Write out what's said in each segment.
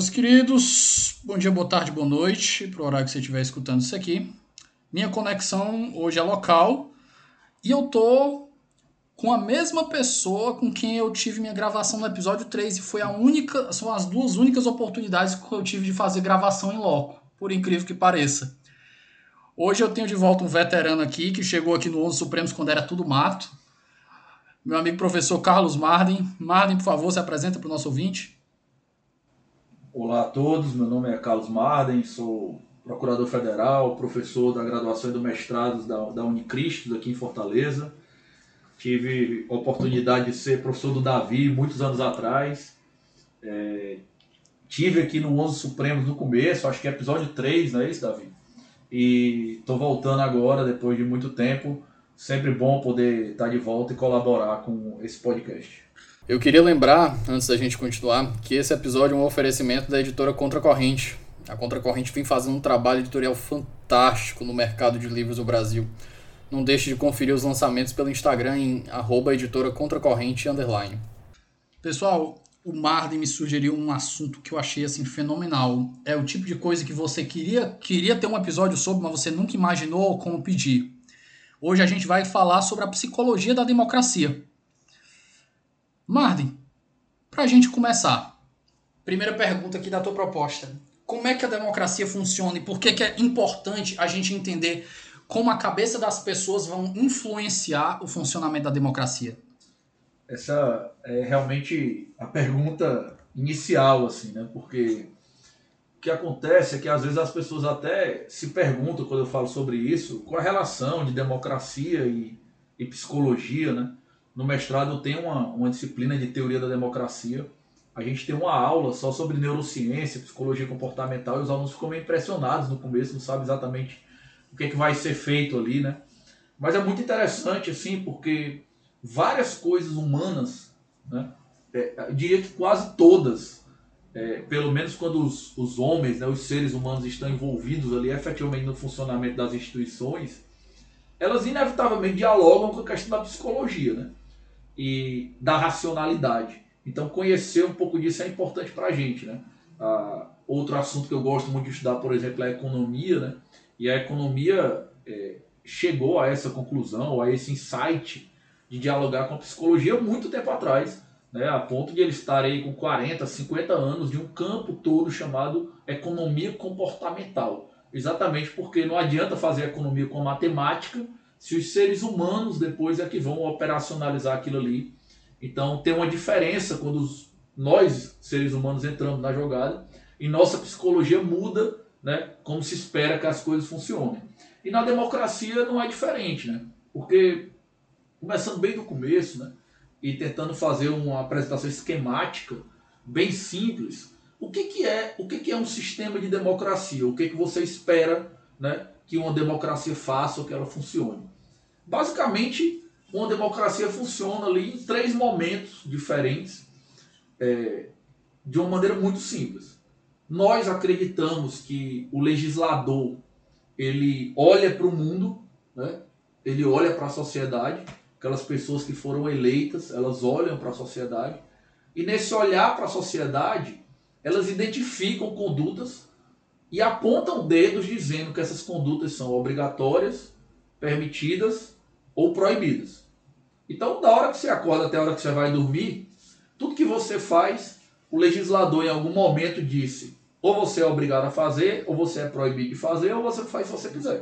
Meus queridos, bom dia, boa tarde, boa noite, para o horário que você estiver escutando isso aqui. Minha conexão hoje é local e eu tô com a mesma pessoa com quem eu tive minha gravação no episódio 3 e foi a única, são as duas únicas oportunidades que eu tive de fazer gravação em loco, por incrível que pareça. Hoje eu tenho de volta um veterano aqui que chegou aqui no 11 Supremos quando era tudo mato. Meu amigo professor Carlos Marden. Marden, por favor, se apresenta para o nosso ouvinte. Olá a todos, meu nome é Carlos Marden, sou procurador federal, professor da graduação e do mestrado da, da Unicristos aqui em Fortaleza. Tive oportunidade de ser professor do Davi muitos anos atrás. É, tive aqui no 11 Supremos no começo, acho que é episódio 3, não é isso, Davi? E estou voltando agora, depois de muito tempo. Sempre bom poder estar de volta e colaborar com esse podcast. Eu queria lembrar, antes da gente continuar, que esse episódio é um oferecimento da editora Contracorrente. A Contracorrente vem fazendo um trabalho editorial fantástico no mercado de livros do Brasil. Não deixe de conferir os lançamentos pelo Instagram em arroba editora Contracorrente underline. Pessoal, o Marden me sugeriu um assunto que eu achei assim fenomenal. É o tipo de coisa que você queria, queria ter um episódio sobre, mas você nunca imaginou como pedir. Hoje a gente vai falar sobre a psicologia da democracia. Marden, para a gente começar, primeira pergunta aqui da tua proposta. Como é que a democracia funciona e por que, que é importante a gente entender como a cabeça das pessoas vão influenciar o funcionamento da democracia? Essa é realmente a pergunta inicial, assim, né? Porque o que acontece é que às vezes as pessoas até se perguntam quando eu falo sobre isso, qual a relação de democracia e, e psicologia, né? No mestrado eu tenho uma, uma disciplina de teoria da democracia. A gente tem uma aula só sobre neurociência, psicologia comportamental, e os alunos ficam meio impressionados no começo, não sabem exatamente o que, é que vai ser feito ali, né? Mas é muito interessante, assim, porque várias coisas humanas, né? É, eu diria que quase todas, é, pelo menos quando os, os homens, né, os seres humanos estão envolvidos ali efetivamente no funcionamento das instituições, elas inevitavelmente dialogam com a questão da psicologia, né? E da racionalidade. Então, conhecer um pouco disso é importante para a gente. Né? Ah, outro assunto que eu gosto muito de estudar, por exemplo, é a economia. Né? E a economia é, chegou a essa conclusão, a esse insight de dialogar com a psicologia muito tempo atrás, né? a ponto de eles estarem com 40, 50 anos de um campo todo chamado economia comportamental. Exatamente porque não adianta fazer economia com matemática se os seres humanos depois é que vão operacionalizar aquilo ali. Então tem uma diferença quando os, nós, seres humanos, entramos na jogada e nossa psicologia muda, né, como se espera que as coisas funcionem. E na democracia não é diferente, né? Porque, começando bem do começo, né, e tentando fazer uma apresentação esquemática, bem simples, o que, que é o que, que é um sistema de democracia? O que, que você espera né, que uma democracia faça ou que ela funcione? Basicamente, uma democracia funciona ali em três momentos diferentes, é, de uma maneira muito simples. Nós acreditamos que o legislador ele olha para o mundo, né? ele olha para a sociedade, aquelas pessoas que foram eleitas, elas olham para a sociedade, e nesse olhar para a sociedade, elas identificam condutas e apontam dedos dizendo que essas condutas são obrigatórias, permitidas ou proibidas. Então, da hora que você acorda até a hora que você vai dormir, tudo que você faz, o legislador em algum momento disse: ou você é obrigado a fazer, ou você é proibido de fazer, ou você faz se você quiser.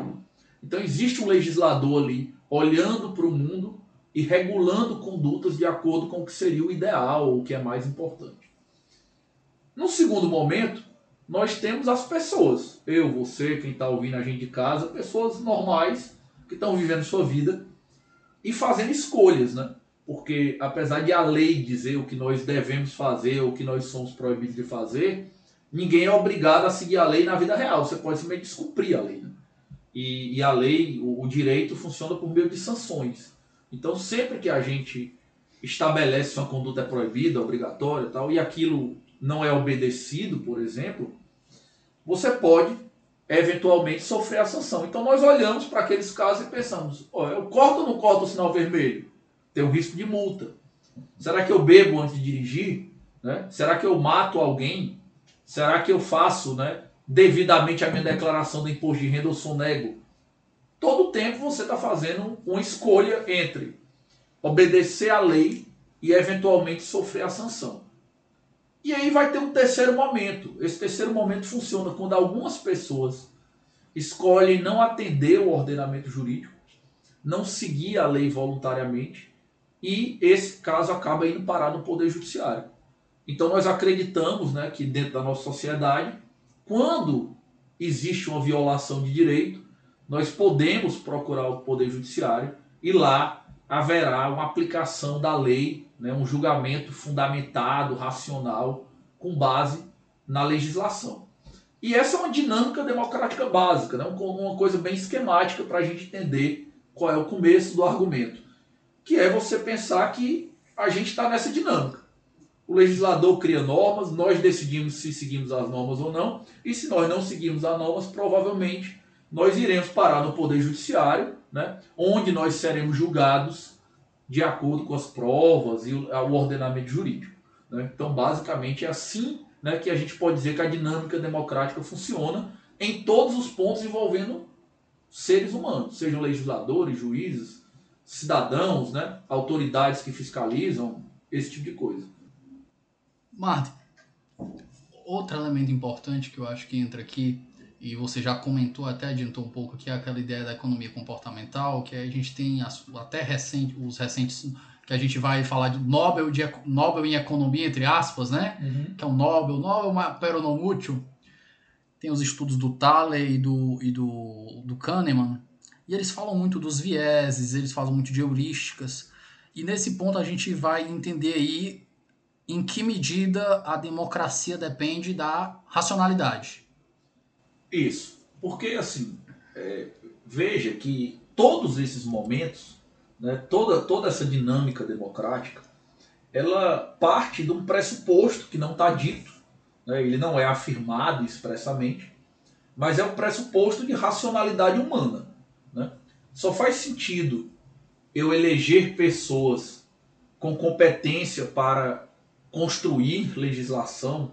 Então, existe um legislador ali olhando para o mundo e regulando condutas de acordo com o que seria o ideal, ou o que é mais importante. No segundo momento, nós temos as pessoas. Eu, você, quem está ouvindo a gente de casa, pessoas normais que estão vivendo sua vida e fazendo escolhas, né? Porque apesar de a lei dizer o que nós devemos fazer, o que nós somos proibidos de fazer, ninguém é obrigado a seguir a lei na vida real. Você pode simplesmente descumprir a lei. Né? E, e, a lei, o, o direito funciona por meio de sanções. Então, sempre que a gente estabelece uma conduta é proibida, obrigatória tal, e aquilo não é obedecido, por exemplo, você pode eventualmente sofrer a sanção. Então nós olhamos para aqueles casos e pensamos: oh, eu corto ou não corto o sinal vermelho? Tem um risco de multa. Será que eu bebo antes de dirigir? Né? Será que eu mato alguém? Será que eu faço né, devidamente a minha declaração do imposto de renda ou sonego? Todo tempo você está fazendo uma escolha entre obedecer à lei e eventualmente sofrer a sanção. E aí vai ter um terceiro momento. Esse terceiro momento funciona quando algumas pessoas escolhem não atender o ordenamento jurídico, não seguir a lei voluntariamente, e esse caso acaba indo parar no Poder Judiciário. Então nós acreditamos né, que dentro da nossa sociedade, quando existe uma violação de direito, nós podemos procurar o Poder Judiciário e lá haverá uma aplicação da lei, né, um julgamento fundamentado, racional, com base na legislação. E essa é uma dinâmica democrática básica, né, uma coisa bem esquemática para a gente entender qual é o começo do argumento, que é você pensar que a gente está nessa dinâmica. O legislador cria normas, nós decidimos se seguimos as normas ou não, e se nós não seguimos as normas, provavelmente nós iremos parar no Poder Judiciário né, onde nós seremos julgados de acordo com as provas e o ordenamento jurídico. Né? Então, basicamente, é assim né, que a gente pode dizer que a dinâmica democrática funciona em todos os pontos envolvendo seres humanos, sejam legisladores, juízes, cidadãos, né, autoridades que fiscalizam, esse tipo de coisa. Martin, outro elemento importante que eu acho que entra aqui e você já comentou, até adiantou um pouco que é aquela ideia da economia comportamental, que a gente tem as, até recente, os recentes que a gente vai falar de Nobel, de Nobel em economia, entre aspas, né? Uhum. Que é um Nobel, Nobel pero não útil. Tem os estudos do Thaler e do, e do, do Kahneman, e eles falam muito dos vieses, eles falam muito de heurísticas, e nesse ponto a gente vai entender aí em que medida a democracia depende da racionalidade. Isso. Porque, assim, é, veja que todos esses momentos, né, toda, toda essa dinâmica democrática, ela parte de um pressuposto que não está dito, né, ele não é afirmado expressamente, mas é um pressuposto de racionalidade humana. Né? Só faz sentido eu eleger pessoas com competência para construir legislação,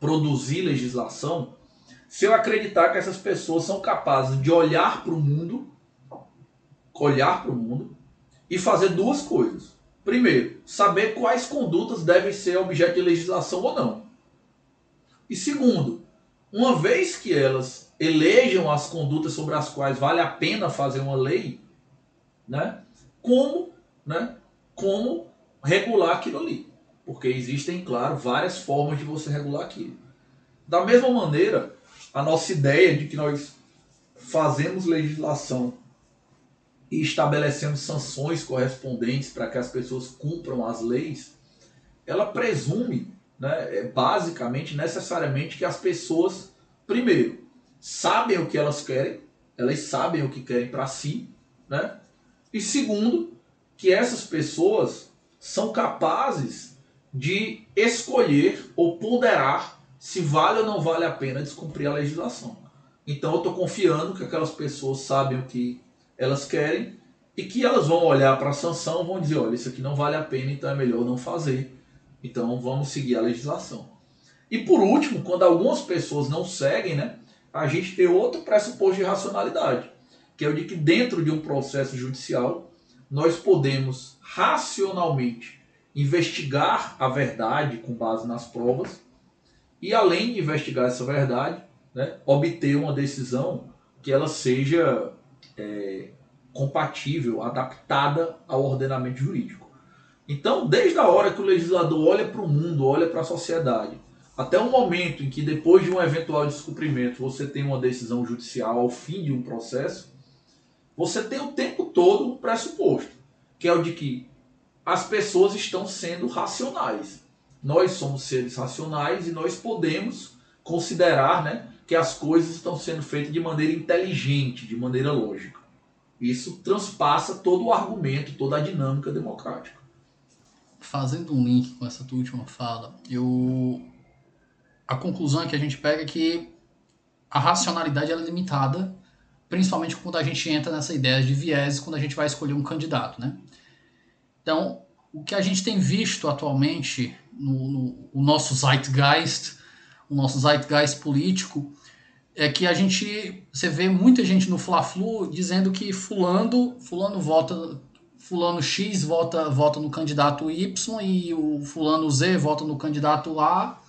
produzir legislação, se eu acreditar que essas pessoas são capazes de olhar para o mundo, olhar para o mundo e fazer duas coisas. Primeiro, saber quais condutas devem ser objeto de legislação ou não. E segundo, uma vez que elas elejam as condutas sobre as quais vale a pena fazer uma lei, né? Como, né? Como regular aquilo ali? Porque existem, claro, várias formas de você regular aquilo. Da mesma maneira, a nossa ideia de que nós fazemos legislação e estabelecemos sanções correspondentes para que as pessoas cumpram as leis, ela presume, né, é, basicamente, necessariamente, que as pessoas, primeiro, sabem o que elas querem, elas sabem o que querem para si, né? E segundo, que essas pessoas são capazes de escolher ou ponderar se vale ou não vale a pena descumprir a legislação. Então eu estou confiando que aquelas pessoas sabem o que elas querem e que elas vão olhar para a sanção vão dizer, olha, isso aqui não vale a pena, então é melhor não fazer. Então vamos seguir a legislação. E por último, quando algumas pessoas não seguem, né, a gente tem outro pressuposto de racionalidade, que é o de que dentro de um processo judicial nós podemos racionalmente investigar a verdade com base nas provas e além de investigar essa verdade, né, obter uma decisão que ela seja é, compatível, adaptada ao ordenamento jurídico. Então, desde a hora que o legislador olha para o mundo, olha para a sociedade, até o momento em que depois de um eventual descumprimento você tem uma decisão judicial ao fim de um processo, você tem o tempo todo um pressuposto, que é o de que as pessoas estão sendo racionais. Nós somos seres racionais e nós podemos considerar né, que as coisas estão sendo feitas de maneira inteligente, de maneira lógica. Isso transpassa todo o argumento, toda a dinâmica democrática. Fazendo um link com essa tua última fala, eu a conclusão que a gente pega é que a racionalidade é limitada, principalmente quando a gente entra nessa ideia de viés, quando a gente vai escolher um candidato, né? Então, o que a gente tem visto atualmente no, no o nosso zeitgeist, o nosso zeitgeist político, é que a gente, você vê muita gente no Fla-Flu dizendo que fulano, fulano vota, fulano X vota, vota no candidato Y e o fulano Z vota no candidato A,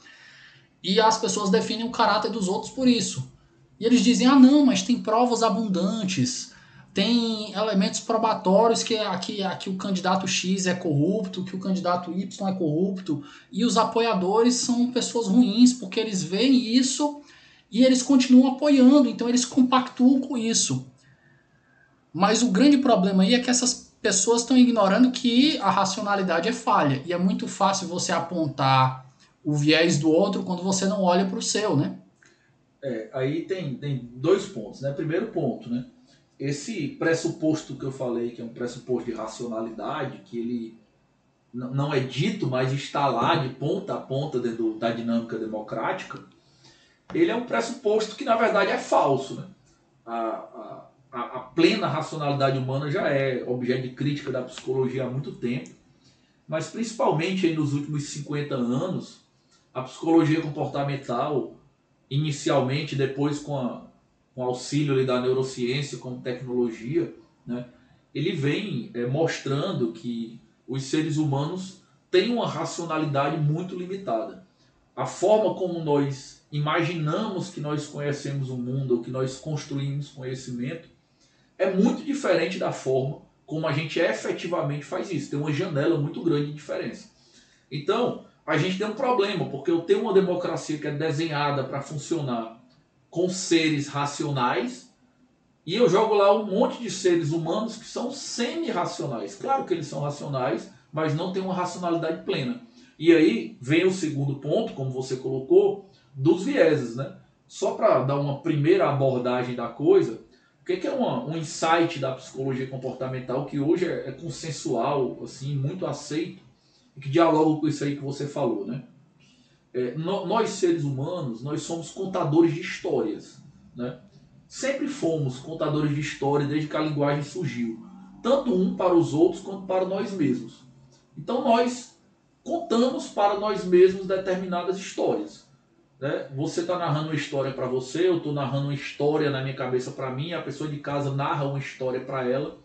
e as pessoas definem o caráter dos outros por isso. E eles dizem: "Ah, não, mas tem provas abundantes, tem elementos probatórios que aqui, aqui o candidato X é corrupto, que o candidato Y é corrupto, e os apoiadores são pessoas ruins porque eles veem isso e eles continuam apoiando, então eles compactuam com isso. Mas o grande problema aí é que essas pessoas estão ignorando que a racionalidade é falha e é muito fácil você apontar o viés do outro quando você não olha para o seu, né? É, aí tem, tem dois pontos, né? Primeiro ponto, né? Esse pressuposto que eu falei, que é um pressuposto de racionalidade, que ele não é dito, mas está lá de ponta a ponta da dinâmica democrática, ele é um pressuposto que na verdade é falso. Né? A, a, a plena racionalidade humana já é objeto de crítica da psicologia há muito tempo, mas principalmente aí nos últimos 50 anos, a psicologia comportamental, inicialmente, depois com a com auxílio ali da neurociência como tecnologia, né, ele vem é, mostrando que os seres humanos têm uma racionalidade muito limitada. A forma como nós imaginamos que nós conhecemos o mundo, ou que nós construímos conhecimento, é muito diferente da forma como a gente efetivamente faz isso. Tem uma janela muito grande de diferença. Então, a gente tem um problema, porque eu tenho uma democracia que é desenhada para funcionar com seres racionais e eu jogo lá um monte de seres humanos que são semi-racionais. Claro que eles são racionais, mas não têm uma racionalidade plena. E aí vem o segundo ponto, como você colocou, dos vieses, né? Só para dar uma primeira abordagem da coisa, o que é uma, um insight da psicologia comportamental que hoje é, é consensual, assim, muito aceito, e que dialoga com isso aí que você falou, né? É, no, nós seres humanos, nós somos contadores de histórias. Né? Sempre fomos contadores de história desde que a linguagem surgiu. Tanto um para os outros quanto para nós mesmos. Então nós contamos para nós mesmos determinadas histórias. Né? Você está narrando uma história para você, eu estou narrando uma história na minha cabeça para mim, a pessoa de casa narra uma história para ela.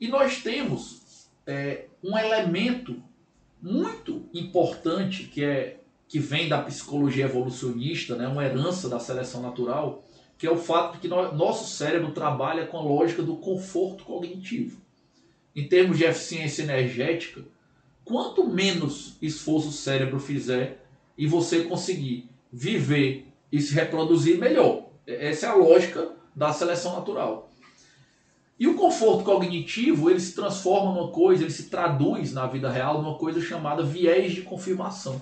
E nós temos é, um elemento muito importante que é que vem da psicologia evolucionista, né, uma herança da seleção natural, que é o fato de que no, nosso cérebro trabalha com a lógica do conforto cognitivo. Em termos de eficiência energética, quanto menos esforço o cérebro fizer e você conseguir viver e se reproduzir, melhor. Essa é a lógica da seleção natural. E o conforto cognitivo, ele se transforma numa coisa, ele se traduz na vida real numa coisa chamada viés de confirmação.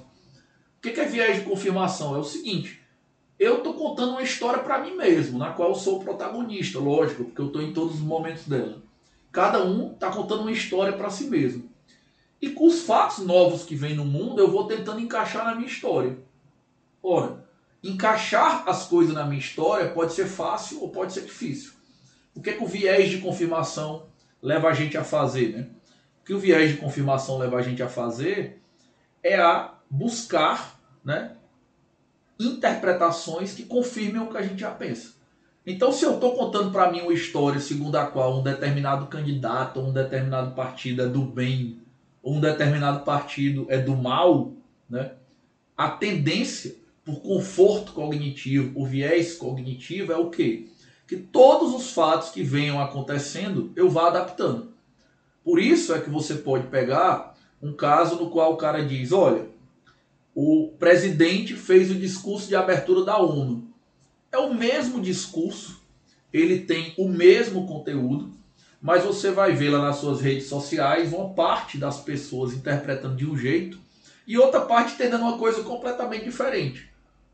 O que é viés de confirmação? É o seguinte: eu estou contando uma história para mim mesmo, na qual eu sou o protagonista, lógico, porque eu estou em todos os momentos dela. Cada um está contando uma história para si mesmo. E com os fatos novos que vêm no mundo, eu vou tentando encaixar na minha história. Ora, encaixar as coisas na minha história pode ser fácil ou pode ser difícil. O que, é que o viés de confirmação leva a gente a fazer? Né? O que o viés de confirmação leva a gente a fazer é a buscar né, interpretações que confirmem o que a gente já pensa. Então, se eu estou contando para mim uma história segundo a qual um determinado candidato ou um determinado partido é do bem, ou um determinado partido é do mal, né, a tendência por conforto cognitivo, por viés cognitivo, é o quê? Que todos os fatos que venham acontecendo eu vá adaptando. Por isso é que você pode pegar um caso no qual o cara diz: olha, o presidente fez o discurso de abertura da ONU. É o mesmo discurso, ele tem o mesmo conteúdo, mas você vai ver lá nas suas redes sociais uma parte das pessoas interpretando de um jeito e outra parte entendendo uma coisa completamente diferente.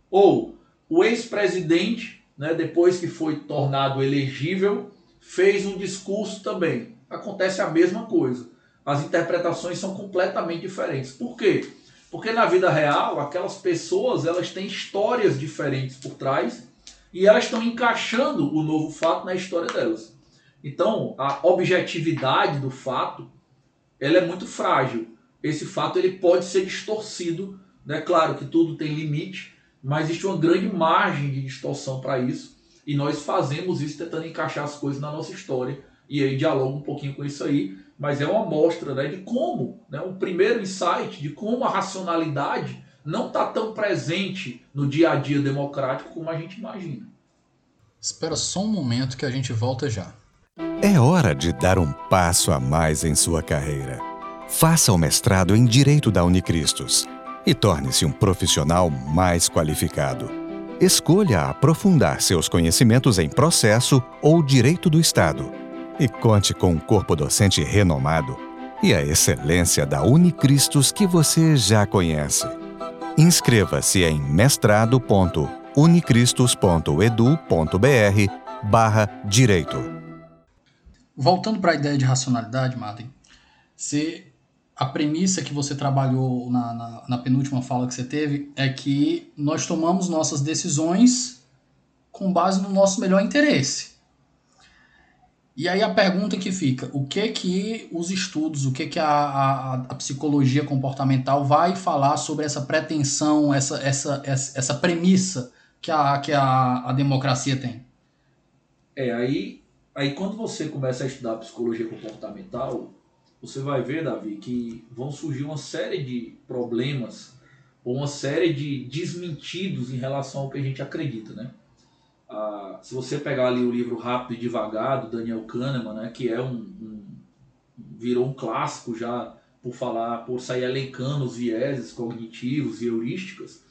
Ou o ex-presidente, né, depois que foi tornado elegível, fez um discurso também. Acontece a mesma coisa. As interpretações são completamente diferentes. Por quê? Porque na vida real, aquelas pessoas elas têm histórias diferentes por trás e elas estão encaixando o novo fato na história delas. Então, a objetividade do fato, ela é muito frágil. Esse fato ele pode ser distorcido, né? Claro que tudo tem limite, mas existe uma grande margem de distorção para isso, e nós fazemos isso tentando encaixar as coisas na nossa história, e aí dialoga um pouquinho com isso aí, mas é uma amostra né, de como, né, um primeiro insight de como a racionalidade não está tão presente no dia a dia democrático como a gente imagina. Espera só um momento que a gente volta já. É hora de dar um passo a mais em sua carreira. Faça o mestrado em Direito da Unicristos e torne-se um profissional mais qualificado. Escolha aprofundar seus conhecimentos em processo ou direito do Estado e conte com um corpo docente renomado e a excelência da Unicristos que você já conhece. Inscreva-se em mestrado.unicristos.edu.br barra Direito. Voltando para a ideia de racionalidade, Martin, se a premissa que você trabalhou na, na, na, penúltima fala que você teve é que nós tomamos nossas decisões com base no nosso melhor interesse. E aí a pergunta que fica, o que que os estudos, o que que a, a, a psicologia comportamental vai falar sobre essa pretensão, essa, essa, essa, essa premissa que, a, que a, a democracia tem? É, aí Aí quando você começa a estudar psicologia comportamental, você vai ver, Davi, que vão surgir uma série de problemas ou uma série de desmentidos em relação ao que a gente acredita, né? Ah, se você pegar ali o livro Rápido e Devagar, do Daniel Kahneman, né, que é um, um virou um clássico já por falar, por sair elencando os vieses cognitivos e heurísticas,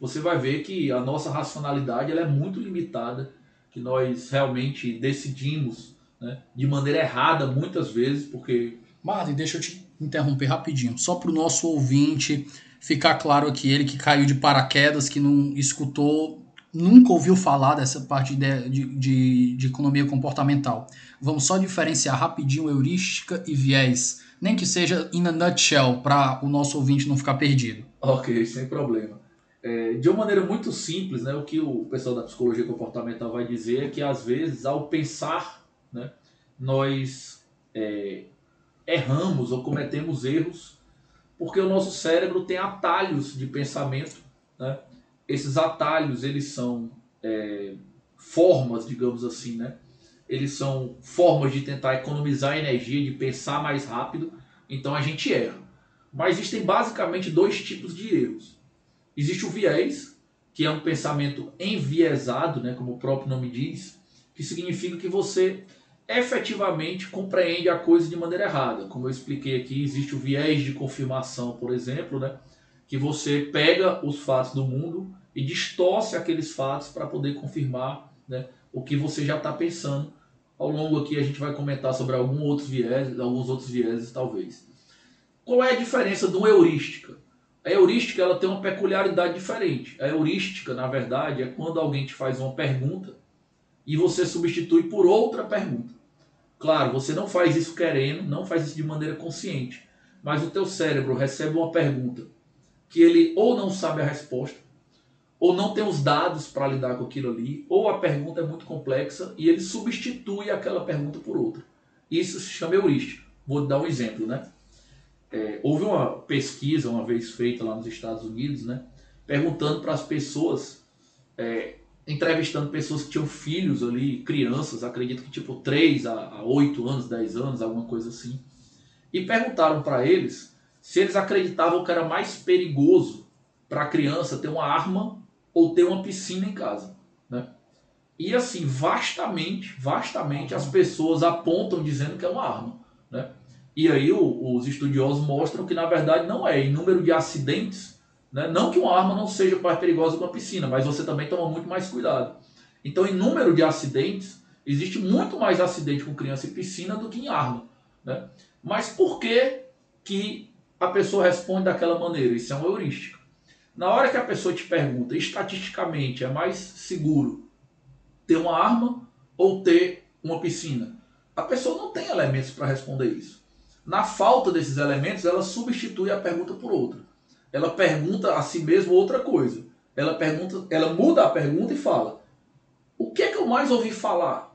você vai ver que a nossa racionalidade ela é muito limitada que nós realmente decidimos né, de maneira errada muitas vezes, porque. Marley, deixa eu te interromper rapidinho, só para o nosso ouvinte ficar claro aqui, ele que caiu de paraquedas, que não escutou, nunca ouviu falar dessa parte de, de, de, economia comportamental. Vamos só diferenciar rapidinho heurística e viés, nem que seja in a nutshell, para o nosso ouvinte não ficar perdido. Ok, sem problema. É, de uma maneira muito simples, né, o que o pessoal da psicologia comportamental vai dizer é que às vezes ao pensar, né, nós é, erramos ou cometemos erros porque o nosso cérebro tem atalhos de pensamento. Né? Esses atalhos eles são é, formas, digamos assim, né? eles são formas de tentar economizar energia, de pensar mais rápido. Então a gente erra. Mas existem basicamente dois tipos de erros. Existe o viés, que é um pensamento enviesado, né, como o próprio nome diz, que significa que você efetivamente compreende a coisa de maneira errada. Como eu expliquei aqui, existe o viés de confirmação, por exemplo, né, que você pega os fatos do mundo e distorce aqueles fatos para poder confirmar né, o que você já está pensando. Ao longo aqui a gente vai comentar sobre algum outros viés, alguns outros vieses talvez. Qual é a diferença de uma heurística? A heurística ela tem uma peculiaridade diferente. A heurística, na verdade, é quando alguém te faz uma pergunta e você substitui por outra pergunta. Claro, você não faz isso querendo, não faz isso de maneira consciente, mas o teu cérebro recebe uma pergunta que ele ou não sabe a resposta, ou não tem os dados para lidar com aquilo ali, ou a pergunta é muito complexa e ele substitui aquela pergunta por outra. Isso se chama heurística. Vou dar um exemplo, né? É, houve uma pesquisa uma vez feita lá nos Estados Unidos, né, perguntando para as pessoas, é, entrevistando pessoas que tinham filhos ali, crianças, acredito que tipo 3 a, a 8 anos, 10 anos, alguma coisa assim, e perguntaram para eles se eles acreditavam que era mais perigoso para a criança ter uma arma ou ter uma piscina em casa. Né? E assim, vastamente, vastamente as pessoas apontam dizendo que é uma arma. Né? E aí o, os estudiosos mostram que na verdade não é. Em número de acidentes, Né? Não que uma arma não seja mais perigosa que uma piscina, mas você também toma muito mais cuidado. Então, em número de acidentes, existe muito mais acidente com criança e piscina do que em arma. Né? Mas por que, que a pessoa responde daquela maneira? Isso é uma heurística. Na hora que a pessoa te pergunta, estatisticamente, é mais seguro ter uma arma ou ter uma piscina? A pessoa não tem elementos para responder isso. Na falta desses elementos, ela substitui a pergunta por outra. Ela pergunta a si mesma outra coisa. Ela pergunta, ela muda a pergunta e fala: "O que é que eu mais ouvi falar?"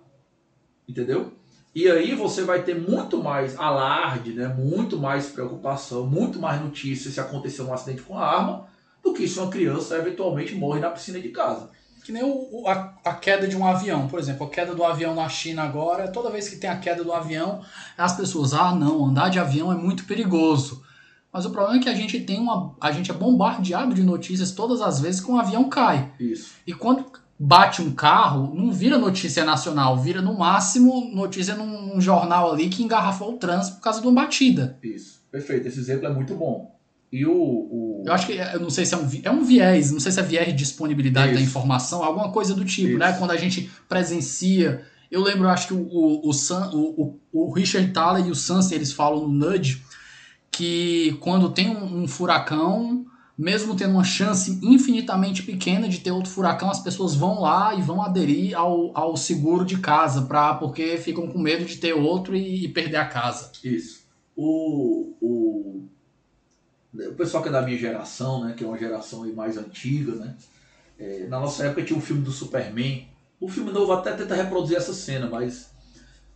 Entendeu? E aí você vai ter muito mais alarde, né? muito mais preocupação, muito mais notícias se acontecer um acidente com a arma, do que se uma criança eventualmente morre na piscina de casa. Que nem o, a, a, queda de um avião, por exemplo, a queda do avião na China agora, toda vez que tem a queda do avião, as pessoas, ah não, andar de avião é muito perigoso. Mas o problema é que a gente tem uma. A gente é bombardeado de notícias todas as vezes que um avião cai. Isso. E quando bate um carro, não vira notícia nacional, vira no máximo notícia num, num jornal ali que engarrafou o trânsito por causa de uma batida. Isso. Perfeito. Esse exemplo é muito bom. E o, o... Eu acho que, eu não sei se é um, é um viés, não sei se é viés de disponibilidade Isso. da informação, alguma coisa do tipo, né? Isso. né? Quando a gente presencia. Eu lembro, acho que o, o, o, o, o Richard Thaler e o Sansen, eles falam no Nudge que quando tem um, um furacão, mesmo tendo uma chance infinitamente pequena de ter outro furacão, as pessoas vão lá e vão aderir ao, ao seguro de casa, pra, porque ficam com medo de ter outro e, e perder a casa. Isso. O, o, o pessoal que é da minha geração, né, que é uma geração mais antiga, né, é, na nossa época tinha um filme do Superman. O filme novo até tenta reproduzir essa cena, mas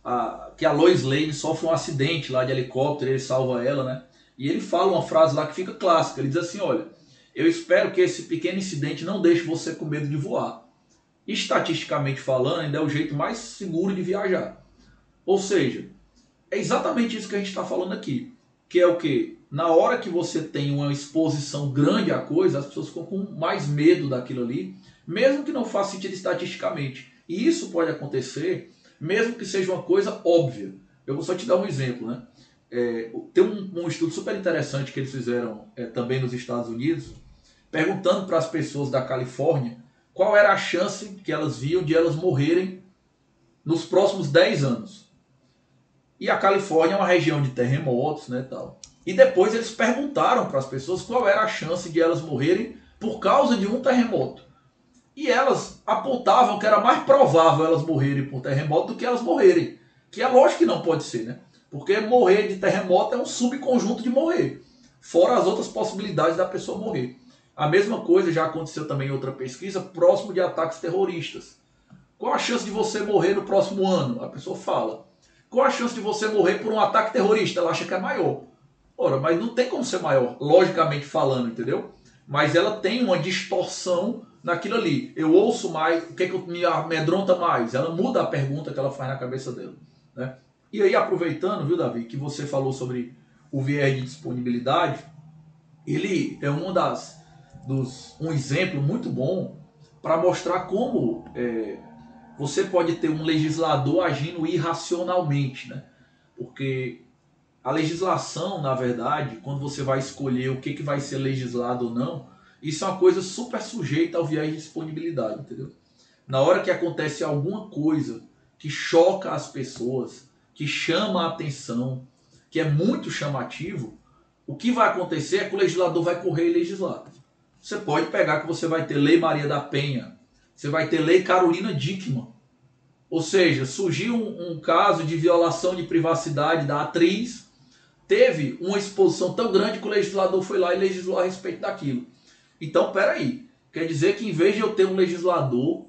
a, que a Lois Lane sofre um acidente lá de helicóptero, ele salva ela, né? E ele fala uma frase lá que fica clássica. Ele diz assim: Olha, eu espero que esse pequeno incidente não deixe você com medo de voar. Estatisticamente falando, ainda é o jeito mais seguro de viajar. Ou seja, é exatamente isso que a gente está falando aqui. Que é o que? Na hora que você tem uma exposição grande à coisa, as pessoas ficam com mais medo daquilo ali, mesmo que não faça sentido estatisticamente. E isso pode acontecer mesmo que seja uma coisa óbvia. Eu vou só te dar um exemplo, né? É, tem um, um, estudo super interessante que eles fizeram é, também nos Estados Unidos, perguntando para as pessoas da Califórnia qual era a chance que elas viam de elas morrerem nos próximos 10 anos. E a Califórnia é uma região de terremotos, né, tal. E depois eles perguntaram para as pessoas qual era a chance de elas morrerem por causa de um terremoto. E elas apontavam que era mais provável elas morrerem por terremoto do que elas morrerem. Que é lógico que não pode ser, né? Porque morrer de terremoto é um subconjunto de morrer. Fora as outras possibilidades da pessoa morrer. A mesma coisa já aconteceu também em outra pesquisa, próximo de ataques terroristas. Qual a chance de você morrer no próximo ano? A pessoa fala. Qual a chance de você morrer por um ataque terrorista? Ela acha que é maior. Ora, mas não tem como ser maior, logicamente falando, entendeu? Mas ela tem uma distorção naquilo ali. Eu ouço mais, o que, é que me amedronta mais? Ela muda a pergunta que ela faz na cabeça dela. Né? E aí, aproveitando, viu, Davi, que você falou sobre o viés de disponibilidade, ele é uma das, dos, um exemplo muito bom para mostrar como é, você pode ter um legislador agindo irracionalmente, né? Porque a legislação, na verdade, quando você vai escolher o que, que vai ser legislado ou não, isso é uma coisa super sujeita ao viés de disponibilidade, entendeu? Na hora que acontece alguma coisa que choca as pessoas, que chama a atenção, que é muito chamativo, o que vai acontecer é que o legislador vai correr e legislar. Você pode pegar que você vai ter Lei Maria da Penha, você vai ter Lei Carolina Dickmann. Ou seja, surgiu um, um caso de violação de privacidade da atriz, teve uma exposição tão grande que o legislador foi lá e legislou a respeito daquilo. Então, peraí. Quer dizer que em vez de eu ter um legislador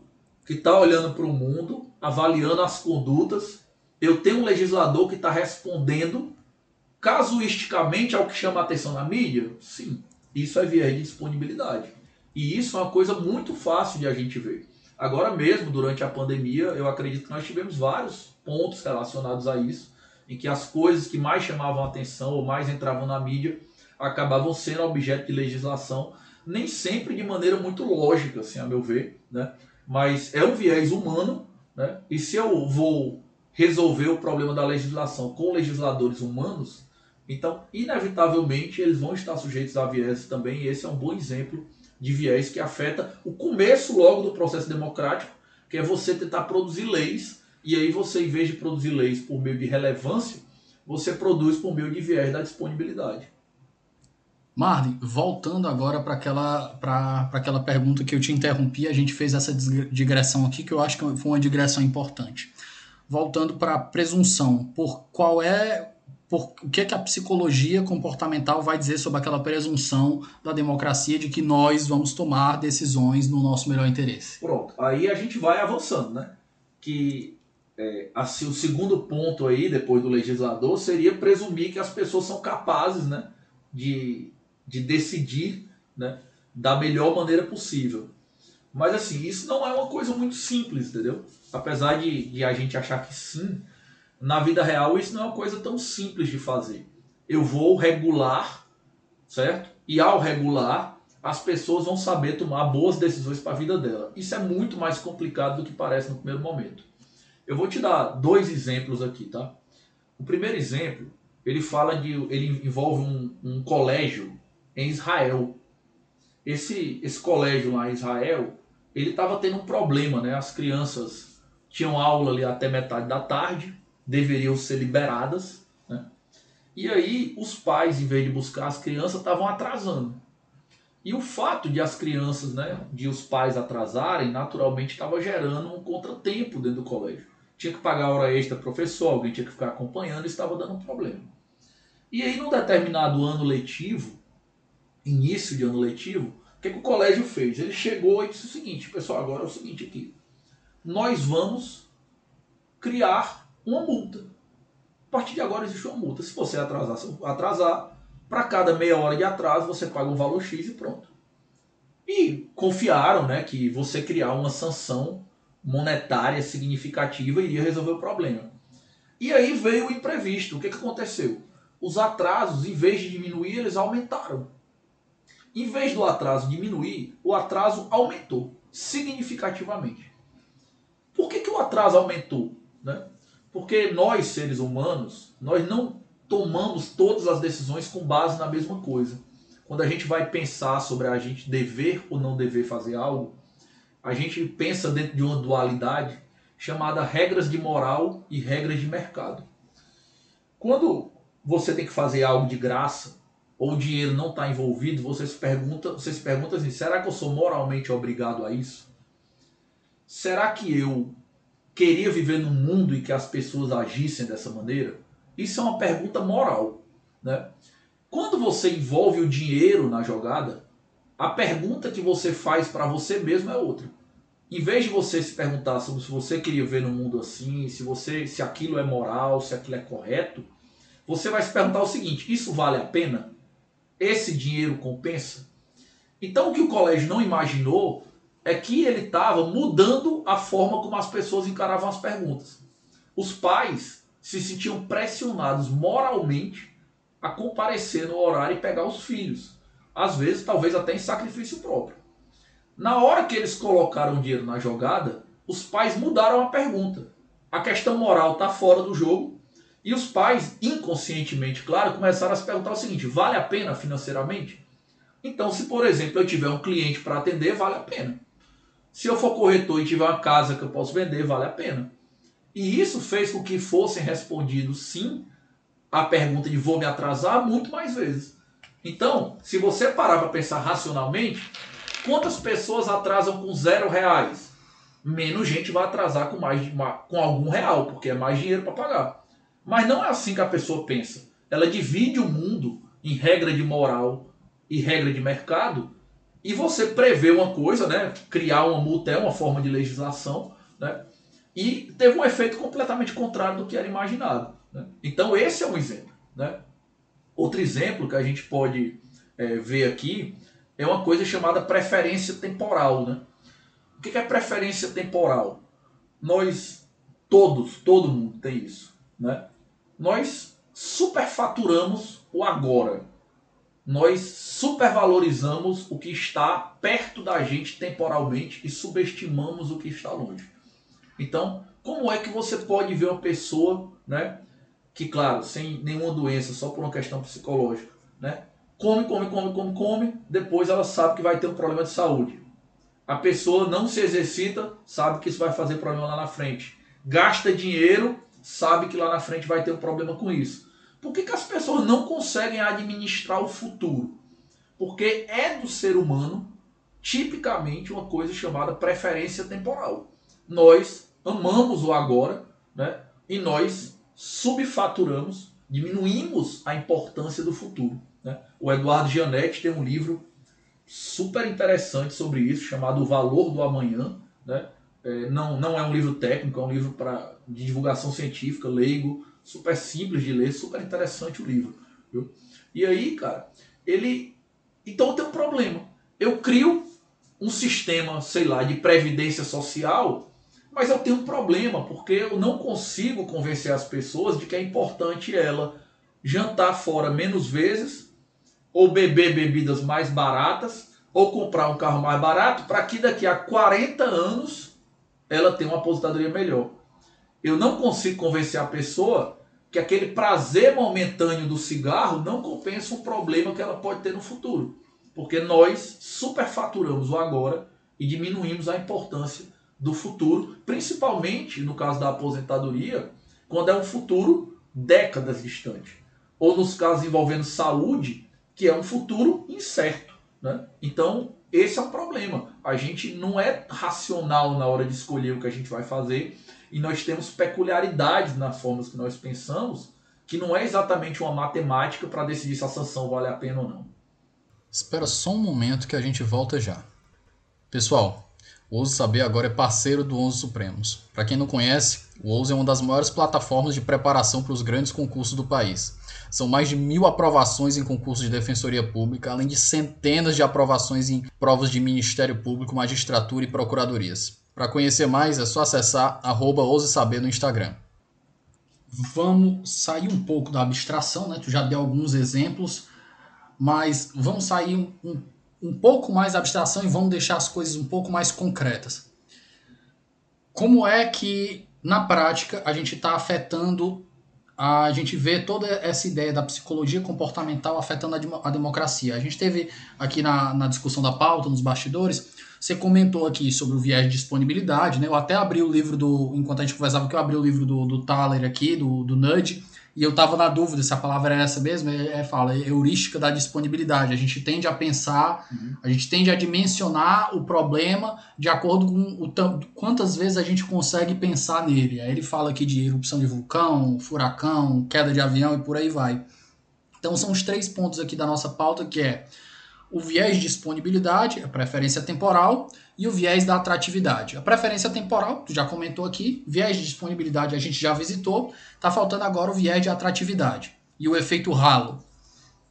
que está olhando para o mundo, avaliando as condutas, eu tenho um legislador que está respondendo casuisticamente ao que chama a atenção na mídia? Sim. Isso é viés de disponibilidade. E isso é uma coisa muito fácil de a gente ver. Agora mesmo, durante a pandemia, eu acredito que nós tivemos vários pontos relacionados a isso, em que as coisas que mais chamavam atenção ou mais entravam na mídia acabavam sendo objeto de legislação nem sempre de maneira muito lógica, assim, a meu ver, né? Mas é um viés humano, né? E se eu vou resolver o problema da legislação com legisladores humanos, Então, inevitavelmente, eles vão estar sujeitos a viés também, e esse é um bom exemplo de viés que afeta o começo logo do processo democrático, que é você tentar produzir leis, e aí você, em vez de produzir leis por meio de relevância, você produz por meio de viés da disponibilidade. Marley, voltando agora para aquela, aquela pergunta que eu te interrompi, a gente fez essa digressão aqui, que eu acho que foi uma digressão importante. Voltando para a presunção, por qual é por, o que, é que a psicologia comportamental vai dizer sobre aquela presunção da democracia de que nós vamos tomar decisões no nosso melhor interesse. Pronto, aí a gente vai avançando, né? Que é, assim, o segundo ponto aí, depois do legislador, seria presumir que as pessoas são capazes né, de, de decidir né, da melhor maneira possível. Mas assim, isso não é uma coisa muito simples, entendeu? Apesar de, de a gente achar que sim, na vida real, isso não é uma coisa tão simples de fazer. Eu vou regular, certo? E ao regular, as pessoas vão saber tomar boas decisões para a vida dela. Isso é muito mais complicado do que parece no primeiro momento. Eu vou te dar dois exemplos aqui, tá? O primeiro exemplo, ele fala de, ele envolve um, um colégio em Israel. Esse, esse colégio lá em Israel, ele estava tendo um problema, né? As crianças tinham aula ali até metade da tarde deveriam ser liberadas. Né? E aí os pais, em vez de buscar as crianças, estavam atrasando. E o fato de as crianças, né, de os pais atrasarem, naturalmente estava gerando um contratempo dentro do colégio. Tinha que pagar hora extra professor, alguém tinha que ficar acompanhando estava dando um problema. E aí, num determinado ano letivo, início de ano letivo, o que, que o colégio fez? Ele chegou e disse o seguinte, pessoal, agora é o seguinte aqui. Nós vamos criar uma multa. A partir de agora existe uma multa. Se você atrasar, atrasar para cada meia hora de atraso você paga um valor X e pronto. E confiaram né, que você criar uma sanção monetária significativa iria resolver o problema. E aí veio o imprevisto. O que, que aconteceu? Os atrasos, em vez de diminuir, eles aumentaram. Em vez do atraso diminuir, o atraso aumentou significativamente. Por que, que o atraso aumentou? Porque nós, seres humanos, nós não tomamos todas as decisões com base na mesma coisa. Quando a gente vai pensar sobre a gente dever ou não dever fazer algo, a gente pensa dentro de uma dualidade chamada regras de moral e regras de mercado. Quando você tem que fazer algo de graça ou o dinheiro não está envolvido, você se pergunta, você se pergunta assim: será que eu sou moralmente obrigado a isso? Será que eu queria viver num mundo em que as pessoas agissem dessa maneira? Isso é uma pergunta moral. Né? Quando você envolve o dinheiro na jogada, a pergunta que você faz para você mesmo é outra. Em vez de você se perguntar sobre se você queria ver no mundo assim, se você, se aquilo é moral, se aquilo é correto, você vai se perguntar o seguinte: isso vale a pena? Esse dinheiro compensa? Então o que o colégio não imaginou é que ele estava mudando a forma como as pessoas encaravam as perguntas. Os pais se sentiam pressionados moralmente a comparecer no horário e pegar os filhos. Às vezes, talvez até em sacrifício próprio. Na hora que eles colocaram dinheiro na jogada, os pais mudaram a pergunta. A questão moral está fora do jogo e os pais, inconscientemente, claro, começaram a se perguntar o seguinte: vale a pena financeiramente? Então, se por exemplo eu tiver um cliente para atender, vale a pena. Se eu for corretor e tiver uma casa que eu posso vender, vale a pena. E isso fez com que fossem respondidos sim a pergunta de vou me atrasar muito mais vezes. Então, se você parar para pensar racionalmente, quantas pessoas atrasam com zero reais? Menos gente vai atrasar com mais com algum real, porque é mais dinheiro para pagar. Mas não é assim que a pessoa pensa. Ela divide o mundo em regra de moral e regra de mercado e você prevê uma coisa, né? Criar uma multa é uma forma de legislação, né? E teve um efeito completamente contrário do que era imaginado. Né? Então esse é um exemplo, né? Outro exemplo que a gente pode é, ver aqui é uma coisa chamada preferência temporal, né? O que é preferência temporal? Nós todos, todo mundo tem isso, né? Nós superfaturamos o agora nós supervalorizamos o que está perto da gente temporalmente e subestimamos o que está longe. Então, como é que você pode ver uma pessoa, né, que, claro, sem nenhuma doença, só por uma questão psicológica, né? Come, come, come, come, come, depois ela sabe que vai ter um problema de saúde. A pessoa não se exercita, sabe que isso vai fazer problema lá na frente. Gasta dinheiro, sabe que lá na frente vai ter um problema com isso. Por que, que as pessoas não conseguem administrar o futuro? Porque é do ser humano, tipicamente, uma coisa chamada preferência temporal. Nós amamos o agora, né? E nós subfaturamos, diminuímos a importância do futuro. Né? O Eduardo Gianetti tem um livro super interessante sobre isso, chamado O Valor do Amanhã. Né? É, não, não é um livro técnico, é um livro pra, de divulgação científica, leigo, super simples de ler, super interessante o livro. Viu? E aí, cara, ele. Então tem um problema. Eu crio um sistema, sei lá, de previdência social, mas eu tenho um problema, porque eu não consigo convencer as pessoas de que é importante ela jantar fora menos vezes, ou beber bebidas mais baratas, ou comprar um carro mais barato, para que daqui a 40 anos ela tenha uma aposentadoria melhor. Eu não consigo convencer a pessoa que aquele prazer momentâneo do cigarro não compensa um problema que ela pode ter no futuro. Porque nós superfaturamos o agora e diminuímos a importância do futuro, principalmente no caso da aposentadoria, quando é um futuro décadas distante. Ou nos casos envolvendo saúde, que é um futuro incerto. Né? Então, esse é um problema. A gente não é racional na hora de escolher o que a gente vai fazer e nós temos peculiaridades nas formas que nós pensamos que não é exatamente uma matemática para decidir se a sanção vale a pena ou não. Espera só um momento que a gente volta já. Pessoal, o Ouso Saber agora é parceiro do Onze Supremos. Para quem não conhece, o Ouso é uma das maiores plataformas de preparação para os grandes concursos do país. São mais de mil aprovações em concursos de defensoria pública, além de centenas de aprovações em provas de Ministério Público, magistratura e procuradorias. Para conhecer mais, é só acessar arroba Ouse Saber no Instagram. Vamos sair um pouco da abstração, né? Tu já deu alguns exemplos, mas vamos sair um, um, um pouco mais da abstração e vamos deixar as coisas um pouco mais concretas. Como é que, na prática, a gente está afetando a gente vê toda essa ideia da psicologia comportamental afetando a, democracia. A gente teve aqui na, na discussão da pauta, nos bastidores, você comentou aqui sobre o viés de disponibilidade, né? Eu até abri o livro do. Enquanto a gente conversava, que eu abri o livro do, do Thaler aqui, do, do Nudge, e eu estava na dúvida se a palavra era essa mesmo. É, é fala, é heurística da disponibilidade. A gente tende a pensar, uhum. a gente tende a dimensionar o problema de acordo com o quantas vezes a gente consegue pensar nele. Aí ele fala aqui de erupção de vulcão, furacão, queda de avião e por aí vai. Então são os três pontos aqui da nossa pauta que é o viés de disponibilidade, a preferência temporal, e o viés da atratividade. A preferência temporal, tu já comentou aqui, viés de disponibilidade a gente já visitou, está faltando agora o viés de atratividade e o efeito ralo.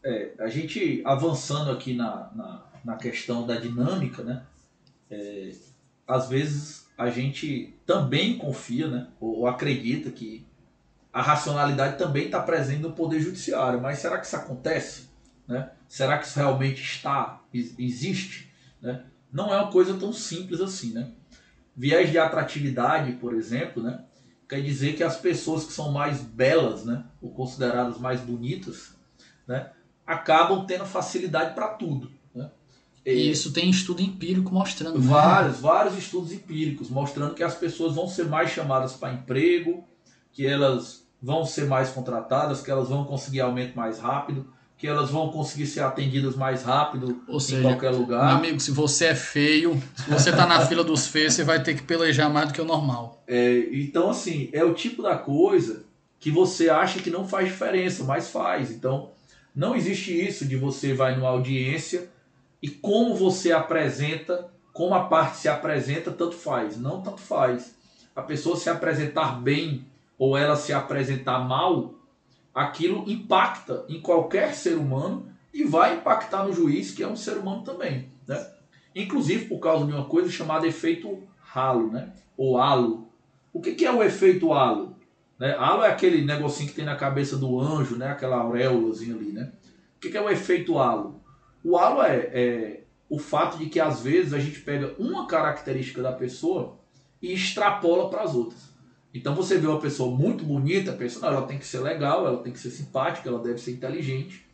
É, a gente avançando aqui na, na, na questão da dinâmica, né? É, às vezes a gente também confia, né? Ou, ou acredita que a racionalidade também está presente no poder judiciário, mas será que isso acontece? Né? Será que isso realmente está, existe? Né? Não é uma coisa tão simples assim. Né? Viés de atratividade, por exemplo, né? quer dizer que as pessoas que são mais belas, né? ou consideradas mais bonitas, né? acabam tendo facilidade para tudo. Né? E isso tem estudo empírico mostrando. Né? Vários, vários estudos empíricos mostrando que as pessoas vão ser mais chamadas para emprego, que elas vão ser mais contratadas, que elas vão conseguir aumento mais rápido que elas vão conseguir ser atendidas mais rápido Ou seja, em qualquer lugar. Meu amigo, se você é feio, se você está na fila dos feios, você vai ter que pelejar mais do que o normal. É, então, assim, é o tipo da coisa que você acha que não faz diferença, mas faz. Então, não existe isso de você vai numa audiência e como você apresenta, como a parte se apresenta, tanto faz. Não tanto faz. A pessoa se apresentar bem ou ela se apresentar mal aquilo impacta em qualquer ser humano e vai impactar no juiz, que é um ser humano também. Né? Inclusive por causa de uma coisa chamada efeito halo, né? ou halo. O que, que é o efeito halo? Né? Halo é aquele negocinho que tem na cabeça do anjo, né? aquela auréolazinha ali. Né? O que, que é o efeito halo? O halo é, é o fato de que às vezes a gente pega uma característica da pessoa e extrapola para as outras. Então você vê uma pessoa muito bonita, pensa, não, ela tem que ser legal, ela tem que ser simpática, ela deve ser inteligente.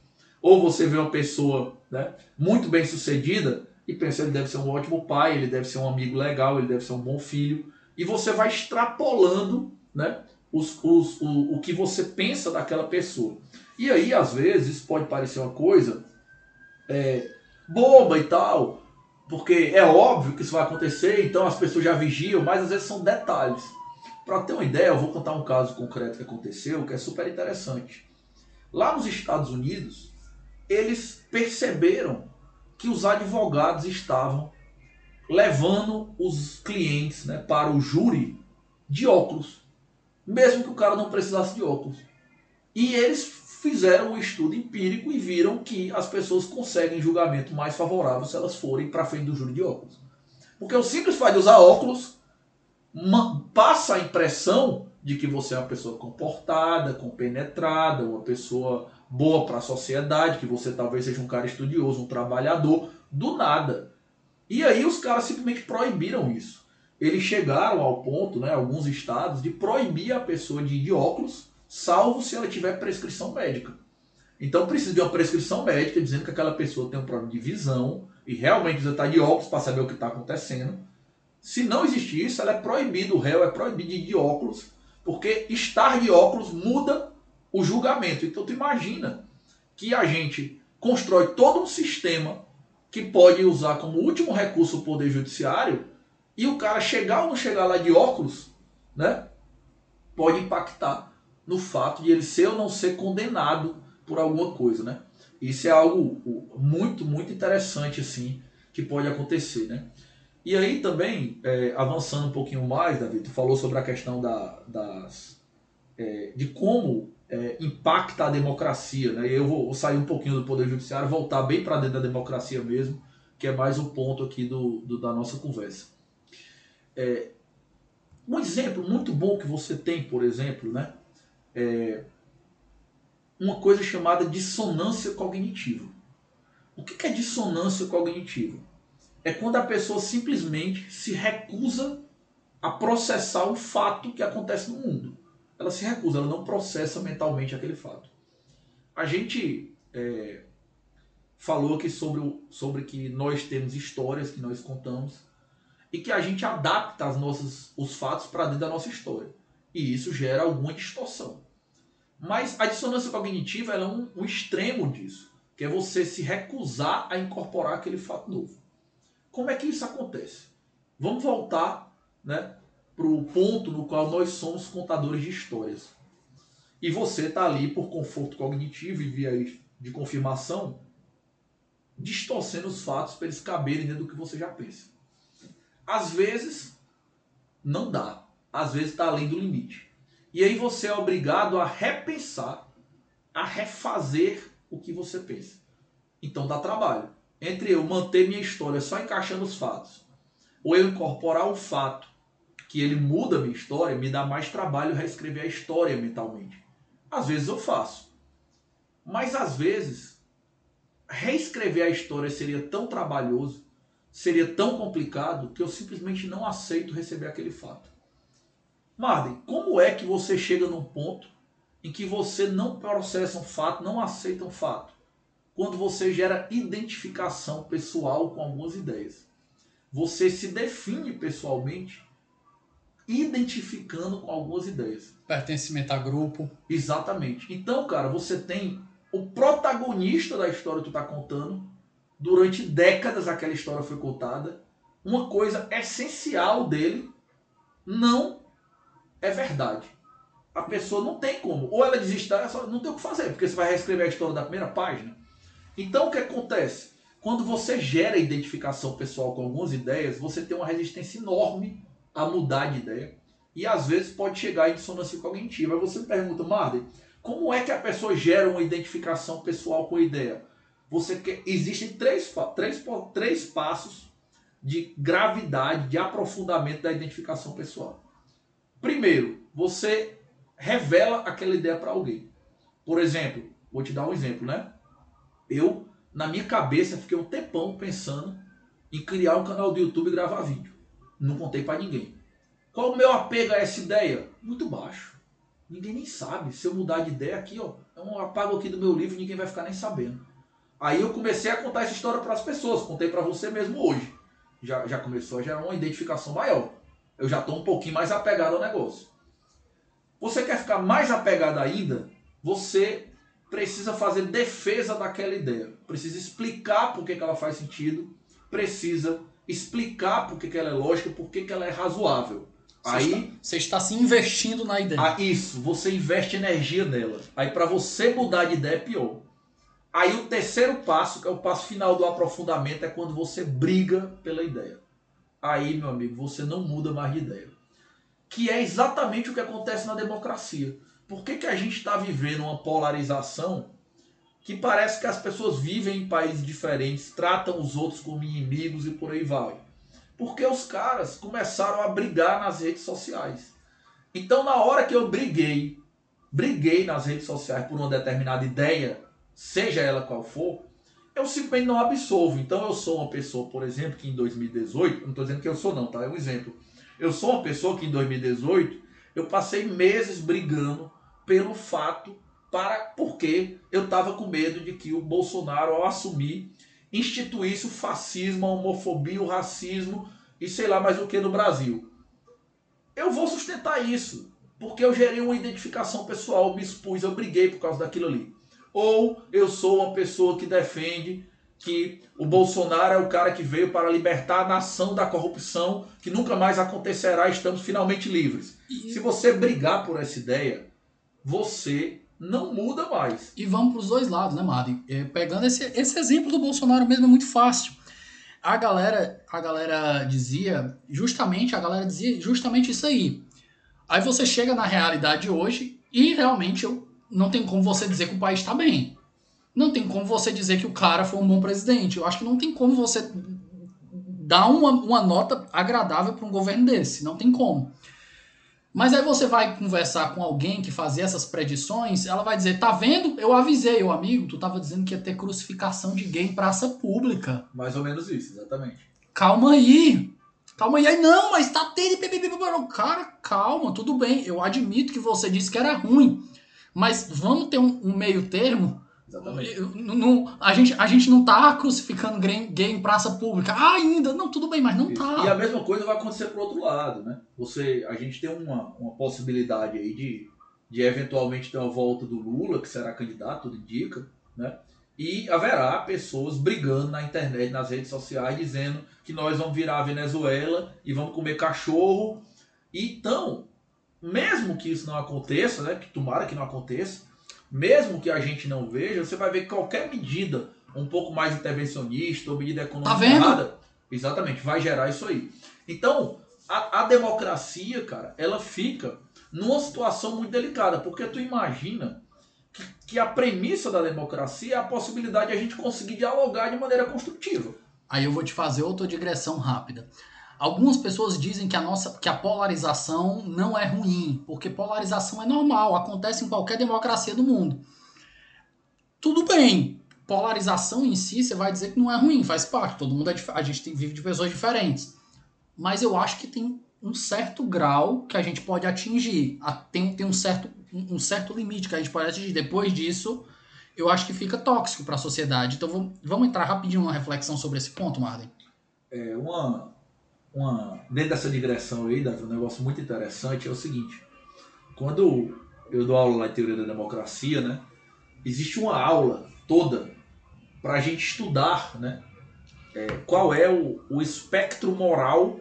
Ou você vê uma pessoa né, muito bem sucedida e pensa, ele deve ser um ótimo pai, ele deve ser um amigo legal, ele deve ser um bom filho. E você vai extrapolando né, os, os, o, o que você pensa daquela pessoa. E aí, às vezes, pode parecer uma coisa é, boba e tal, porque é óbvio que isso vai acontecer, então as pessoas já vigiam, mas às vezes são detalhes. Para ter uma ideia, eu vou contar um caso concreto que aconteceu, que é super interessante. Lá nos Estados Unidos, eles perceberam que os advogados estavam levando os clientes né, para o júri de óculos, mesmo que o cara não precisasse de óculos. E eles fizeram um estudo empírico e viram que as pessoas conseguem julgamento mais favorável se elas forem para frente do júri de óculos. Porque o simples fato de usar óculos passa a impressão de que você é uma pessoa comportada, compenetrada, uma pessoa boa para a sociedade, que você talvez seja um cara estudioso, um trabalhador, do nada. E aí os caras simplesmente proibiram isso. Eles chegaram ao ponto, né, alguns estados, de proibir a pessoa de ir de óculos, salvo se ela tiver prescrição médica. Então precisa de uma prescrição médica dizendo que aquela pessoa tem um problema de visão e realmente precisa estar de óculos para saber o que está acontecendo se não existir isso, ela é proibido, o réu é proibido de, de óculos, porque estar de óculos muda o julgamento. Então tu imagina que a gente constrói todo um sistema que pode usar como último recurso o poder judiciário e o cara chegar ou não chegar lá de óculos, né, pode impactar no fato de ele ser ou não ser condenado por alguma coisa, né? Isso é algo muito, muito interessante assim que pode acontecer, né? E aí também, é, avançando um pouquinho mais, David, tu falou sobre a questão da, das, é, de como é, impacta a democracia. Né? E eu vou, sair um pouquinho do Poder Judiciário, voltar bem para dentro da democracia mesmo, que é mais o ponto aqui do, do da nossa conversa. É, um exemplo muito bom que você tem, por exemplo, né, é uma coisa chamada dissonância cognitiva. O que é dissonância cognitiva? É quando a pessoa simplesmente se recusa a processar o fato que acontece no mundo. Ela se recusa, ela não processa mentalmente aquele fato. A gente é, falou aqui sobre, sobre que nós temos histórias que nós contamos e que a gente adapta as nossas, os fatos para dentro da nossa história. E isso gera alguma distorção. Mas a dissonância cognitiva é um, um extremo disso, que é você se recusar a incorporar aquele fato novo. Como é que isso acontece? Vamos voltar né, para o ponto no qual nós somos contadores de histórias. E você está ali por conforto cognitivo e via de confirmação, distorcendo os fatos para eles caberem dentro do que você já pensa. Às vezes, não dá. Às vezes está além do limite. E aí você é obrigado a repensar, a refazer o que você pensa. Então dá trabalho entre eu manter minha história só encaixando os fatos, ou eu incorporar um fato que ele muda a minha história, me dá mais trabalho reescrever a história mentalmente. Às vezes eu faço. Mas às vezes, reescrever a história seria tão trabalhoso, seria tão complicado, que eu simplesmente não aceito receber aquele fato. Marden, como é que você chega num ponto em que você não processa um fato, não aceita um fato? Quando você gera identificação pessoal com algumas ideias. Você se define pessoalmente identificando com algumas ideias. Pertencimento a grupo. Exatamente. Então, cara, você tem o protagonista da história que tu está contando. Durante décadas aquela história foi contada. Uma coisa essencial dele não é verdade. A pessoa não tem como. Ou ela desiste, não tem o que fazer, porque você vai reescrever a história da primeira página. Então o que acontece? Quando você gera identificação pessoal com algumas ideias, você tem uma resistência enorme a mudar de ideia. E às vezes pode chegar em dissonância cognitiva. Aí você pergunta, Marden, como é que a pessoa gera uma identificação pessoal com a ideia? Você quer, existem três, três, três passos de gravidade, de aprofundamento da identificação pessoal. Primeiro, você revela aquela ideia para alguém. Por exemplo, vou te dar um exemplo, né? Eu, na minha cabeça, fiquei um tempão pensando em criar um canal do YouTube e gravar vídeo. Não contei para ninguém. Qual o meu apego a essa ideia? Muito baixo. Ninguém nem sabe. Se eu mudar de ideia aqui, ó, é um apago aqui do meu livro, ninguém vai ficar nem sabendo. Aí eu comecei a contar essa história para as pessoas. Contei para você mesmo hoje. Já, já começou a gerar uma identificação maior. Eu já estou um pouquinho mais apegado ao negócio. Você quer ficar mais apegado ainda? Você precisa fazer defesa daquela ideia. Precisa explicar por que, que ela faz sentido. Precisa explicar por que, que ela é lógica, por que, que ela é razoável. Você Aí está, você está se investindo na ideia. ah, isso, você investe energia nela. Aí para você mudar de ideia é pior. Aí o terceiro passo, que é o passo final do aprofundamento, é quando você briga pela ideia. Aí, meu amigo, você não muda mais de ideia. Que é exatamente o que acontece na democracia. Por que, que a gente está vivendo uma polarização que parece que as pessoas vivem em países diferentes, tratam os outros como inimigos e por aí vai? Porque os caras começaram a brigar nas redes sociais. Então, na hora que eu briguei, briguei nas redes sociais por uma determinada ideia, seja ela qual for, eu simplesmente não absolvo. Então, eu sou uma pessoa, por exemplo, que em 2018, não estou dizendo que eu sou não, tá? É um exemplo. Eu sou uma pessoa que em 2018 eu passei meses brigando pelo fato para porque eu estava com medo de que o Bolsonaro, ao assumir, instituísse o fascismo, a homofobia, o racismo e sei lá mais o que no Brasil. Eu vou sustentar isso, porque eu gerei uma identificação pessoal, me expus, eu briguei por causa daquilo ali. Ou eu sou uma pessoa que defende que o Bolsonaro é o cara que veio para libertar a nação da corrupção, que nunca mais acontecerá, estamos finalmente livres. E, Se você brigar por essa ideia, você não muda mais. e vamos para os dois lados, né, Madden? É, Pegando esse, esse exemplo do Bolsonaro mesmo é muito fácil. A galera, a galera dizia, justamente, a galera dizia justamente isso aí. Aí você chega na realidade hoje e realmente eu, não tem como você dizer que o país está bem. Não tem como você dizer que o cara foi um bom presidente. Eu acho que não tem como você dar uma, uma nota agradável para um governo desse. Não tem como. Mas aí você vai conversar com alguém que fazia essas predições, ela vai dizer, tá vendo? Eu avisei, o amigo, tu tava dizendo que ia ter crucificação de gay em praça pública. Mais ou menos isso, exatamente. Calma aí. Calma aí. Aí, não, mas tá tendo... Cara, calma, tudo bem. Eu admito que você disse que era ruim. Mas vamos ter um, um meio termo Exatamente. não- não- a, gente, a gente não tá crucificando gay, gay em praça pública. Ah, ainda. Não, tudo bem, mas não Isso. tá. E a mesma coisa vai acontecer pro outro lado, né? Você, a gente tem uma, uma possibilidade aí de, de eventualmente ter uma volta do Lula, que será candidato, tudo indica, né? E haverá pessoas brigando na internet, nas redes sociais, dizendo que nós vamos virar a Venezuela e vamos comer cachorro. Então, mesmo que isso não aconteça, né? Que tomara que não aconteça, mesmo que a gente não veja, você vai ver que qualquer medida um pouco mais intervencionista ou medida econômica Tá vendo? errada, exatamente, vai gerar isso aí. Então, a, a democracia, cara, ela fica numa situação muito delicada, porque tu imagina que, que a premissa da democracia é a possibilidade de a gente conseguir dialogar de maneira construtiva. Aí eu vou te fazer outra digressão rápida. Algumas pessoas dizem que a nossa que a polarização não é ruim, porque polarização é normal, acontece em qualquer democracia do mundo. Tudo bem. Polarização em si, você vai dizer que não é ruim, faz parte. Todo mundo é a gente tem- vive de pessoas diferentes. Mas eu acho que tem um certo grau que a gente pode atingir. Tem, tem um, certo, um certo limite que a gente pode atingir. Depois disso, eu acho que fica tóxico para a sociedade. Então vamos, vamos entrar rapidinho numa reflexão sobre esse ponto, Marden. É uma, uma dentro dessa digressão aí, um negócio muito interessante é o seguinte: quando eu dou aula lá em teoria da democracia, né, existe uma aula toda para a gente estudar, né, é, qual é o, o espectro moral,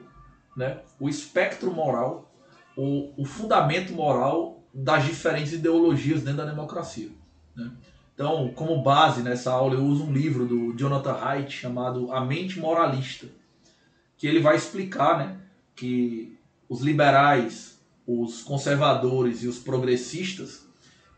né, o espectro moral, o, o fundamento moral das diferentes ideologias dentro da democracia. Né? Então, como base nessa aula, eu uso um livro do Jonathan Haidt chamado A Mente Moralista, que ele vai explicar né, que os liberais, os conservadores e os progressistas,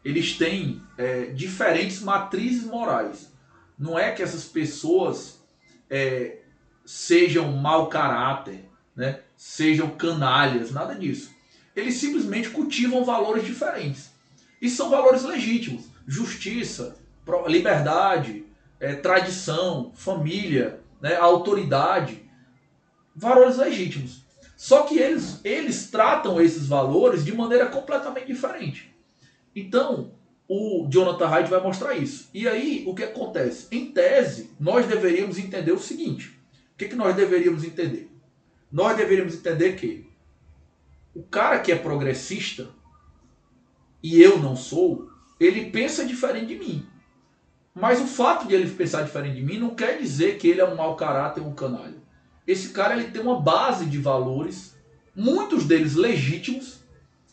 eles têm é, diferentes matrizes morais. Não é que essas pessoas é, sejam mau caráter, né, sejam canalhas, nada disso. Eles simplesmente cultivam valores diferentes. E são valores legítimos. Justiça, liberdade, é, tradição, família, né, autoridade. Valores legítimos. Só que eles, eles tratam esses valores de maneira completamente diferente. Então, o Jonathan Hyde vai mostrar isso. E aí, o que acontece? Em tese, nós deveríamos entender o seguinte: o que, que nós deveríamos entender? Nós deveríamos entender que o cara que é progressista, e eu não sou, ele pensa diferente de mim. Mas o fato de ele pensar diferente de mim não quer dizer que ele é um mau caráter, um canalha. Esse cara ele tem uma base de valores, muitos deles legítimos,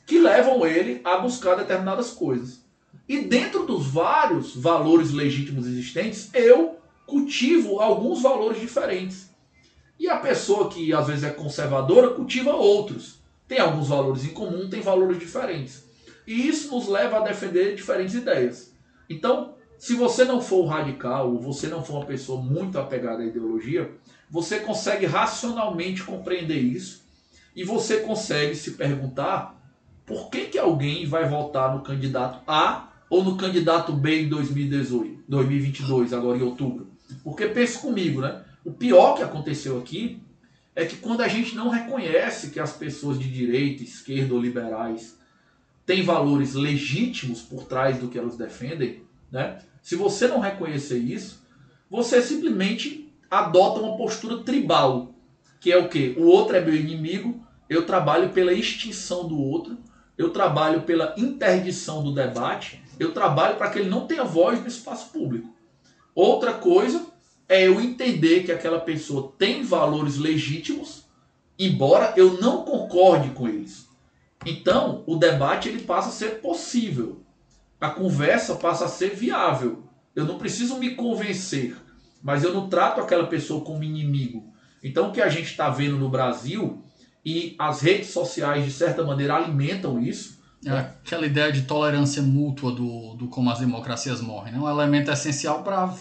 que levam ele a buscar determinadas coisas. E dentro dos vários valores legítimos existentes, eu cultivo alguns valores diferentes. E a pessoa que às vezes é conservadora cultiva outros. Tem alguns valores em comum, tem valores diferentes. E isso nos leva a defender diferentes ideias. Então, se você não for um radical, ou você não for uma pessoa muito apegada à ideologia, você consegue racionalmente compreender isso e você consegue se perguntar por que, que alguém vai votar no candidato A ou no candidato B em 2018, 2022, agora em outubro. Porque pense comigo, né? O pior que aconteceu aqui é que quando a gente não reconhece que as pessoas de direita, esquerda ou liberais têm valores legítimos por trás do que elas defendem, né? Se você não reconhecer isso, você simplesmente adota uma postura tribal, que é o que? O outro é meu inimigo, eu trabalho pela extinção do outro, eu trabalho pela interdição do debate, eu trabalho para que ele não tenha voz no espaço público. Outra coisa é eu entender que aquela pessoa tem valores legítimos, embora eu não concorde com eles. Então, o debate ele passa a ser possível. A conversa passa a ser viável. Eu não preciso me convencer, mas eu não trato aquela pessoa como inimigo. Então, o que a gente está vendo no Brasil e as redes sociais, de certa maneira, alimentam isso, é aquela ideia de tolerância mútua do, do como as democracias morrem, né? um elemento essencial para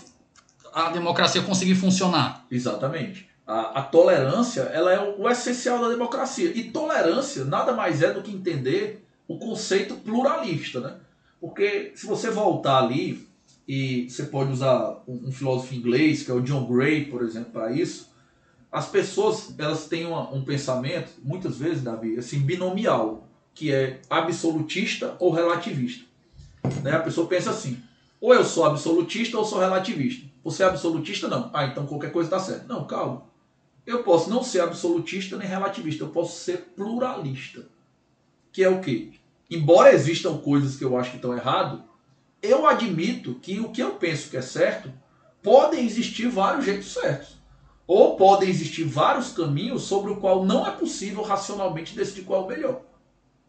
a democracia conseguir funcionar. Exatamente. A, a, tolerância ela é o, o essencial da democracia. E tolerância nada mais é do que entender o conceito pluralista. Né? Porque se você voltar ali, e você pode usar um, um filósofo inglês, que é o John Gray, por exemplo, para isso, as pessoas elas têm uma, um pensamento, muitas vezes, Davi, assim, binomial que é absolutista ou relativista. Né? A pessoa pensa assim: ou eu sou absolutista ou sou relativista. Você é absolutista? Não. Ah, então qualquer coisa está certo. Não, calma. Eu posso não ser absolutista nem relativista, eu posso ser pluralista. Que é o quê? Embora existam coisas que eu acho que estão errado, eu admito que o que eu penso que é certo, podem existir vários jeitos certos. Ou podem existir vários caminhos sobre o qual não é possível racionalmente decidir qual é o melhor.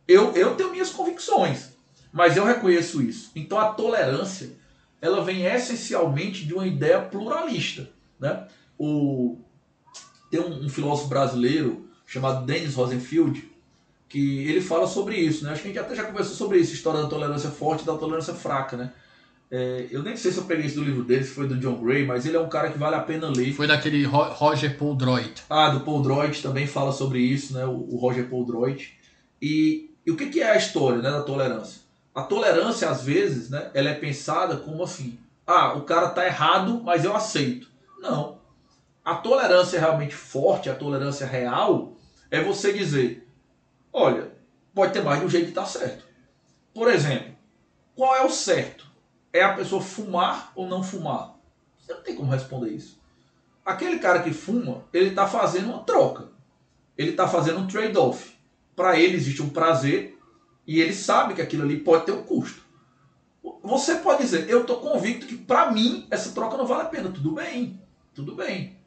Eu, eu tenho minhas convicções, mas eu reconheço isso. Então a tolerância, ela vem essencialmente de uma ideia pluralista. Né? O, tem um, um filósofo brasileiro chamado Dennis Rosenfield, que ele fala sobre isso. Né? Acho que a gente até já conversou sobre isso, história da tolerância forte e da tolerância fraca. Né? É, eu nem sei se eu peguei isso do livro dele, se foi do John Gray, mas ele é um cara que vale a pena ler. Foi daquele Roger Paul Droid. Ah, do Paul Droid também fala sobre isso, né? o, o Roger Paul Droid. E e o que, que é a história né, da tolerância? A tolerância, às vezes, né, ela é pensada como assim: ah, o cara está errado, mas eu aceito. Não. A tolerância realmente forte, a tolerância real, é você dizer: olha, pode ter mais de um jeito de estar certo. Por exemplo, qual é o certo? É a pessoa fumar ou não fumar? Você não tem como responder isso. Aquele cara que fuma, ele está fazendo uma troca. Ele está fazendo um trade-off para ele existe um prazer e ele sabe que aquilo ali pode ter um custo. Você pode dizer, eu estou convicto que para mim essa troca não vale a pena. Tudo bem, tudo bem.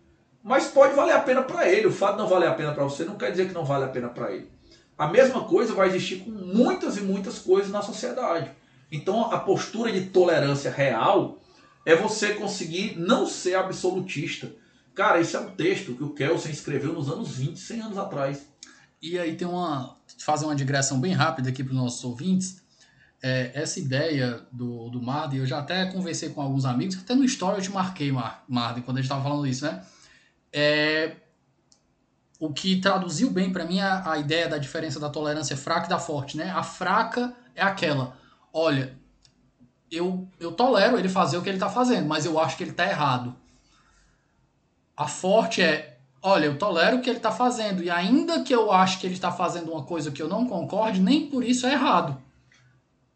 Mas pode valer a pena para ele. O fato de não valer a pena para você não quer dizer que não vale a pena para ele. A mesma coisa vai existir com muitas e muitas coisas na sociedade. Então a postura de tolerância real é você conseguir não ser absolutista. Cara, esse é um texto que o Kelsen escreveu nos anos 20, 100 anos atrás. E aí tem uma. fazer uma digressão bem rápida aqui para os nossos ouvintes. É, essa ideia do, do Marden, eu já até conversei com alguns amigos, até no story eu te marquei, Marden, quando a gente estava falando isso, né? É, o que traduziu bem para mim a, a ideia da diferença da tolerância fraca e da forte, né? A fraca é aquela, olha, eu, eu tolero ele fazer o que ele está fazendo, mas eu acho que ele está errado. A forte é, olha, eu tolero o que ele está fazendo, e ainda que eu ache que ele está fazendo uma coisa que eu não concorde, nem por isso é errado.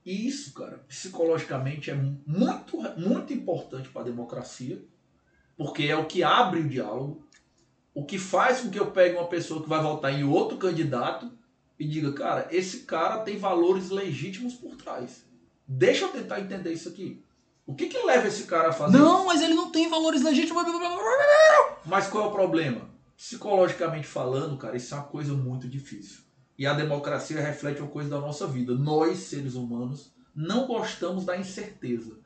E isso, cara, psicologicamente é muito, muito importante para a democracia, porque é o que abre o diálogo, o que faz com que eu pegue uma pessoa que vai votar em outro candidato e diga, cara, esse cara tem valores legítimos por trás. Deixa eu tentar entender isso aqui. O que que leva esse cara a fazer Não, isso? mas ele não tem valores legítimos. Mas qual é o problema? Psicologicamente falando, cara, isso é uma coisa muito difícil. E a democracia reflete uma coisa da nossa vida. Nós, seres humanos, não gostamos da incerteza.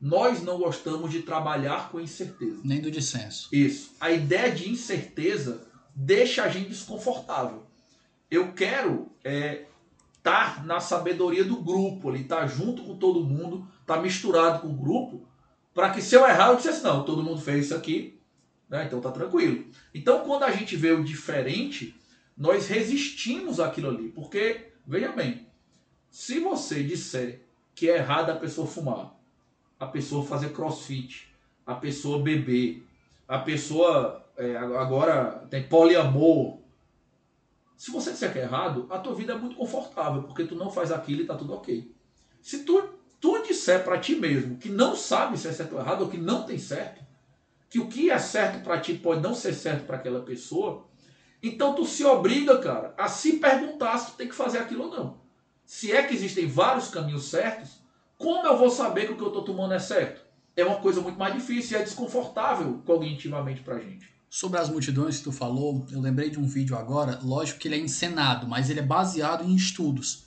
Nós não gostamos de trabalhar com incerteza. Nem do dissenso. Isso. A ideia de incerteza deixa a gente desconfortável. Eu quero é, estar na sabedoria do grupo ali, estar junto com todo mundo, estar misturado com o grupo, para que se eu errar, eu dissesse, não, todo mundo fez isso aqui, né? então tá tranquilo. Então, quando a gente vê o diferente, nós resistimos àquilo ali. Porque, veja bem, se você disser que é errado a pessoa fumar, a pessoa fazer crossfit, a pessoa beber, a pessoa é, agora tem poliamor. Se você disser que é errado, a tua vida é muito confortável, porque tu não faz aquilo e tá tudo ok. Se tu, tu disser para ti mesmo que não sabe se é certo ou errado, ou que não tem certo, que o que é certo para ti pode não ser certo para aquela pessoa, então tu se obriga, cara, a se perguntar se tu tem que fazer aquilo ou não. Se é que existem vários caminhos certos, como eu vou saber que o que eu estou tomando é certo? É uma coisa muito mais difícil e é desconfortável cognitivamente pra gente. Sobre as multidões que tu falou, eu lembrei de um vídeo agora, lógico que ele é encenado, mas ele é baseado em estudos.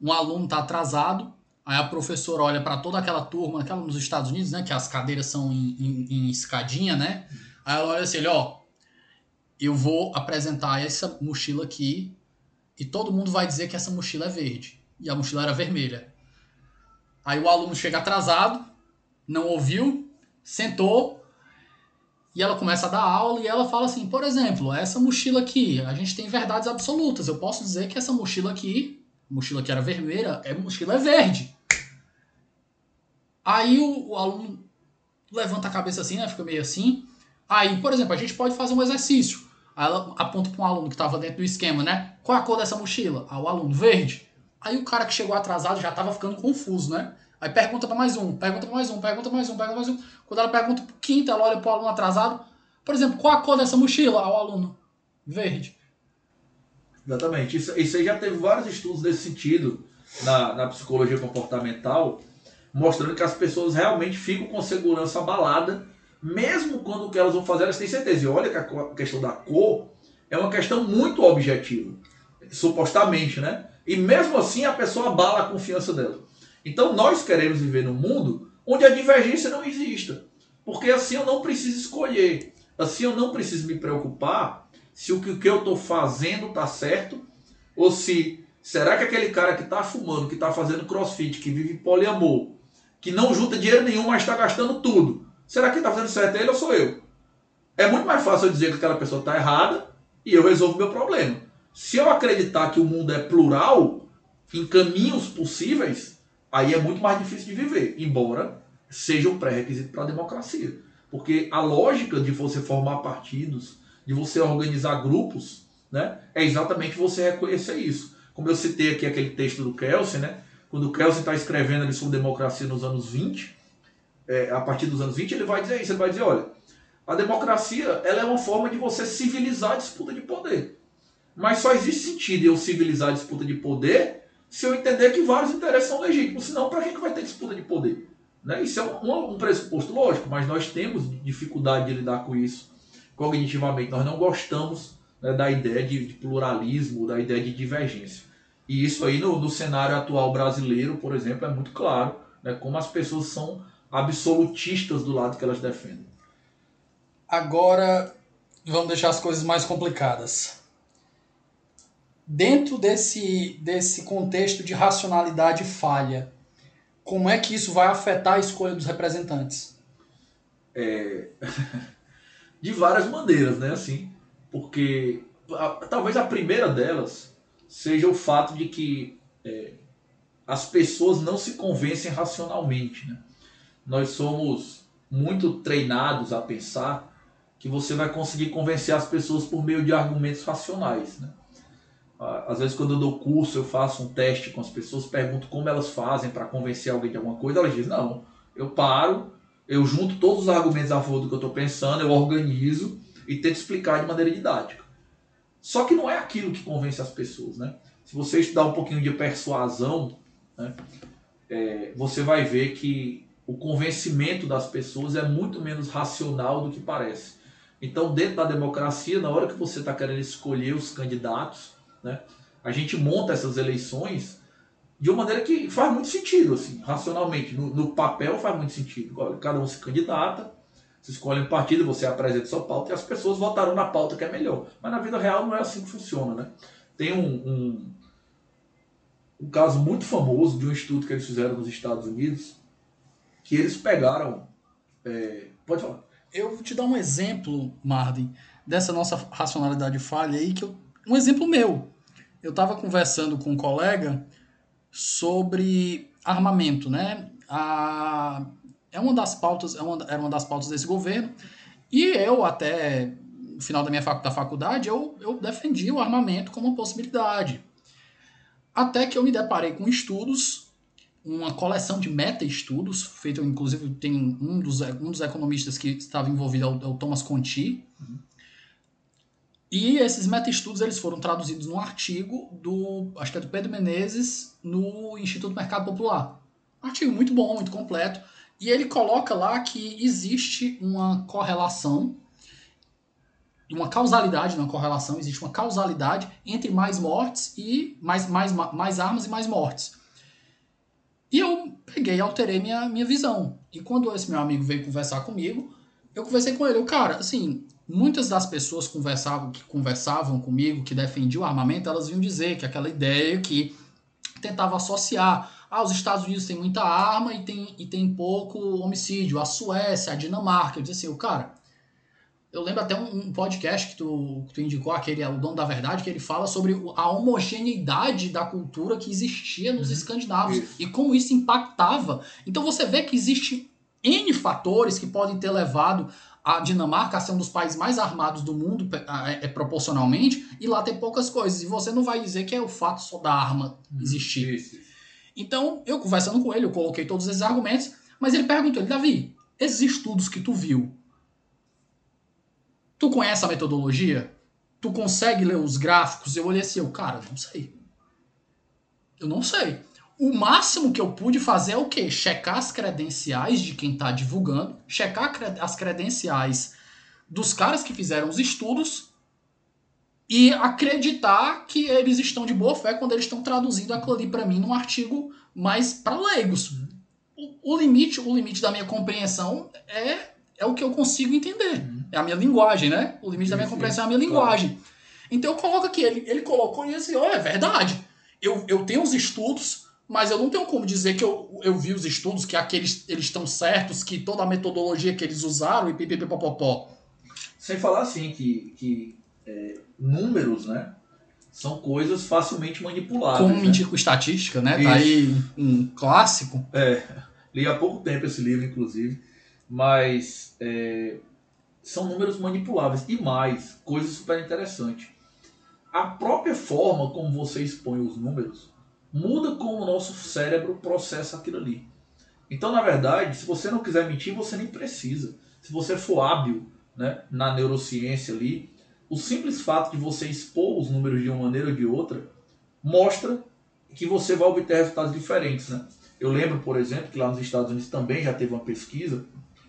Um aluno está atrasado, aí a professora olha para toda aquela turma, aquela nos Estados Unidos, né, que as cadeiras são em, em, em escadinha, né? Aí ela olha assim, ó, eu vou apresentar essa mochila aqui e todo mundo vai dizer que essa mochila é verde. E a mochila era vermelha. Aí o aluno chega atrasado, não ouviu, sentou e ela começa a dar aula e ela fala assim: por exemplo, essa mochila aqui, a gente tem verdades absolutas. Eu posso dizer que essa mochila aqui, mochila que era vermelha, é mochila é verde. Aí o, o aluno levanta a cabeça assim, né? Fica meio assim. Aí, por exemplo, a gente pode fazer um exercício. Aí ela aponta para um aluno que estava dentro do esquema, né? Qual a cor dessa mochila? Aí o aluno, verde. Aí o cara que chegou atrasado já estava ficando confuso, né? Aí pergunta para mais um, pergunta para mais um, pergunta mais um, pergunta mais um. Quando ela pergunta pro quinto, ela olha pro aluno atrasado. Por exemplo, qual a cor dessa mochila? O aluno, verde. Exatamente. Isso, isso aí já teve vários estudos nesse sentido na, na psicologia comportamental, mostrando que as pessoas realmente ficam com segurança abalada, mesmo quando o que elas vão fazer elas têm certeza. E olha que a questão da cor é uma questão muito objetiva, supostamente, né? E mesmo assim a pessoa abala a confiança dela. Então nós queremos viver num mundo onde a divergência não exista. Porque assim eu não preciso escolher. Assim eu não preciso me preocupar se o que eu estou fazendo está certo ou se será que aquele cara que está fumando, que está fazendo crossfit, que vive poliamor, que não junta dinheiro nenhum, mas está gastando tudo, será que está fazendo certo ele ou sou eu? É muito mais fácil eu dizer que aquela pessoa está errada e eu resolvo meu problema. Se eu acreditar que o mundo é plural, em caminhos possíveis, aí é muito mais difícil de viver, embora seja um pré-requisito para a democracia. Porque a lógica de você formar partidos, de você organizar grupos, né, é exatamente você reconhecer isso. Como eu citei aqui aquele texto do Kelsen, né, quando o Kelsen está escrevendo ali sobre democracia nos anos 20, é, a partir dos anos 20, ele vai dizer isso, ele vai dizer, olha, a democracia ela é uma forma de você civilizar a disputa de poder. Mas só existe sentido eu civilizar a disputa de poder se eu entender que vários interesses são legítimos. Senão, para que, que vai ter disputa de poder? Né? Isso é um, um, pressuposto lógico, mas nós temos dificuldade de lidar com isso cognitivamente. Nós não gostamos né, da ideia de, de, pluralismo, da ideia de divergência. E isso aí no, no cenário atual brasileiro, por exemplo, é muito claro né, como as pessoas são absolutistas do lado que elas defendem. Agora, vamos deixar as coisas mais complicadas. Dentro desse, desse contexto de racionalidade falha, como é que isso vai afetar a escolha dos representantes? É... de várias maneiras, né? Assim, porque a, talvez a primeira delas seja o fato de que é, as pessoas não se convencem racionalmente. Né? Nós somos muito treinados a pensar que você vai conseguir convencer as pessoas por meio de argumentos racionais. Né? Às vezes, quando eu dou curso, eu faço um teste com as pessoas, pergunto como elas fazem para convencer alguém de alguma coisa. Elas dizem: não, eu paro, eu junto todos os argumentos a favor do que eu estou pensando, eu organizo e tento explicar de maneira didática. Só que não é aquilo que convence as pessoas. Né? Se você estudar um pouquinho de persuasão, né, é, você vai ver que o convencimento das pessoas é muito menos racional do que parece. Então, dentro da democracia, na hora que você está querendo escolher os candidatos, né, a gente monta essas eleições de uma maneira que faz muito sentido, assim, racionalmente. No, no papel faz muito sentido. Cada um se candidata, você escolhe um partido, você apresenta sua pauta e as pessoas votaram na pauta que é melhor. Mas na vida real não é assim que funciona, né? Tem um, um, um caso muito famoso de um estudo que eles fizeram nos Estados Unidos, que eles pegaram. É, pode falar. Eu vou te dar um exemplo, Marvin, dessa nossa racionalidade falha aí, que eu, um exemplo meu. Eu estava conversando com um colega sobre armamento, né? A, é uma das pautas, é uma, era uma das pautas desse governo, e eu até no final da minha fac, da faculdade, eu, eu defendi o armamento como uma possibilidade. Até que eu me deparei com estudos, uma coleção de meta-estudos, feito inclusive tem um dos, um dos economistas que estava envolvido, é o, é o Thomas Conti. Uhum. E esses meta-estudos eles foram traduzidos num artigo do, acho que é do Pedro Menezes, no Instituto Mercado Popular. Um artigo muito bom, muito completo. E ele coloca lá que existe uma correlação uma causalidade, não uma correlação, existe uma causalidade entre mais mortes e mais, mais, mais armas e mais mortes. E eu peguei e alterei minha, minha visão. E quando esse meu amigo veio conversar comigo, eu conversei com ele. Eu, cara, assim, muitas das pessoas conversavam, que conversavam comigo, que defendiam o armamento, elas vinham dizer que aquela ideia que tentava associar. Ah, os Estados Unidos têm muita arma e tem, e tem pouco homicídio. A Suécia, a Dinamarca. Eu disse assim, cara, eu lembro até um, um, podcast que tu, que tu indicou, aquele o Dono da Verdade, que ele fala sobre a homogeneidade da cultura que existia nos uhum. escandinavos isso. e como isso impactava. Então você vê que existe N fatores que podem ter levado a Dinamarca ser um dos países mais armados do mundo é, é, proporcionalmente e lá tem poucas coisas. E você não vai dizer que é o fato só da arma uhum. existir. Isso. Então, eu conversando com ele, eu coloquei todos esses argumentos, mas ele perguntou, ele, Davi, esses estudos que tu viu, Tu conhece a metodologia? Tu consegue ler os gráficos? Eu olhei assim, eu, cara, não sei. Eu não sei. O máximo que eu pude fazer é o quê? Checar as credenciais de quem está divulgando, checar as credenciais dos caras que fizeram os estudos e acreditar que eles estão de boa fé quando eles estão traduzindo aquilo ali para mim num artigo mais para leigos. O, o, limite, o limite da minha compreensão é é o que eu consigo entender. Uhum. É a minha linguagem, né? O limite sim, da minha compreensão é a minha linguagem. Claro. Então eu coloco aqui, ele, ele colocou e assim, oh, é verdade. Eu, eu tenho os estudos, mas eu não tenho como dizer que eu, eu vi os estudos, que aqueles eles estão certos, que toda a metodologia que eles usaram e pipipipopopó. Sem falar assim que, que é, números, né? São coisas facilmente manipuláveis. Como mentir né? com estatística, né? Isso. Tá aí um clássico. É. Li há pouco tempo esse livro, inclusive mas é, são números manipuláveis. E mais, coisa super interessante. A própria forma como você expõe os números muda como o nosso cérebro processa aquilo ali. Então, na verdade, se você não quiser mentir, você nem precisa. Se você for hábil né, na neurociência ali, o simples fato de você expor os números de uma maneira ou de outra mostra que você vai obter resultados diferentes. Né? Eu lembro, por exemplo, que lá nos Estados Unidos também já teve uma pesquisa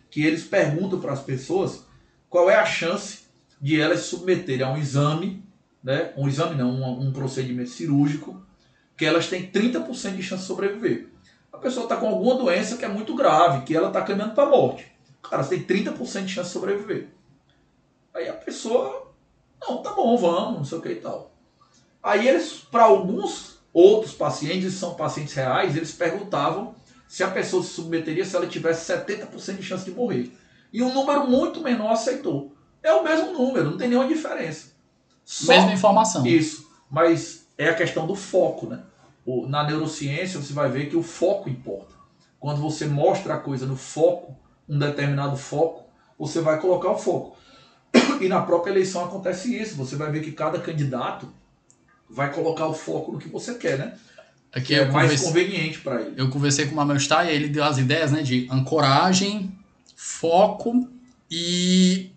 que eles perguntam para as pessoas qual é a chance de elas se submeterem a um exame, né? um exame não, um, um procedimento cirúrgico, que elas têm 30% de chance de sobreviver. A pessoa está com alguma doença que é muito grave, que ela está caminhando para a morte. Cara, você tem 30% de chance de sobreviver. Aí a pessoa, não, tá bom, vamos, não sei o que e tal. Aí eles, para alguns outros pacientes, são pacientes reais, eles perguntavam se a pessoa se submeteria se ela tivesse 70% de chance de morrer. E um número muito menor aceitou. É o mesmo número, não tem nenhuma diferença. Só Mesma informação. Isso, mas é a questão do foco, né? Na neurociência você vai ver que o foco importa. Quando você mostra a coisa no foco, um determinado foco, você vai colocar o foco. E na própria eleição acontece isso. Você vai ver que cada candidato vai colocar o foco no que você quer, né? Aqui Que eu é mais conveniente para ele. Eu conversei com o Mamel Star e ele deu as ideias né, de ancoragem, foco e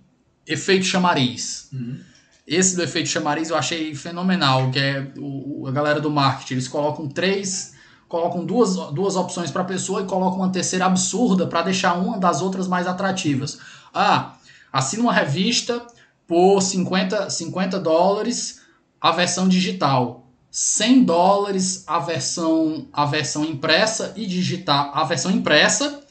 efeito chamariz. Uhum. Esse do efeito chamariz eu achei fenomenal, que é o, a galera do marketing. Eles colocam três, colocam duas, duas opções para a pessoa e colocam uma terceira absurda para deixar uma das outras mais atrativas. Ah, assina uma revista por 50, 50 dólares a versão digital. 100 dólares a versão, a versão impressa e digital, a versão impressa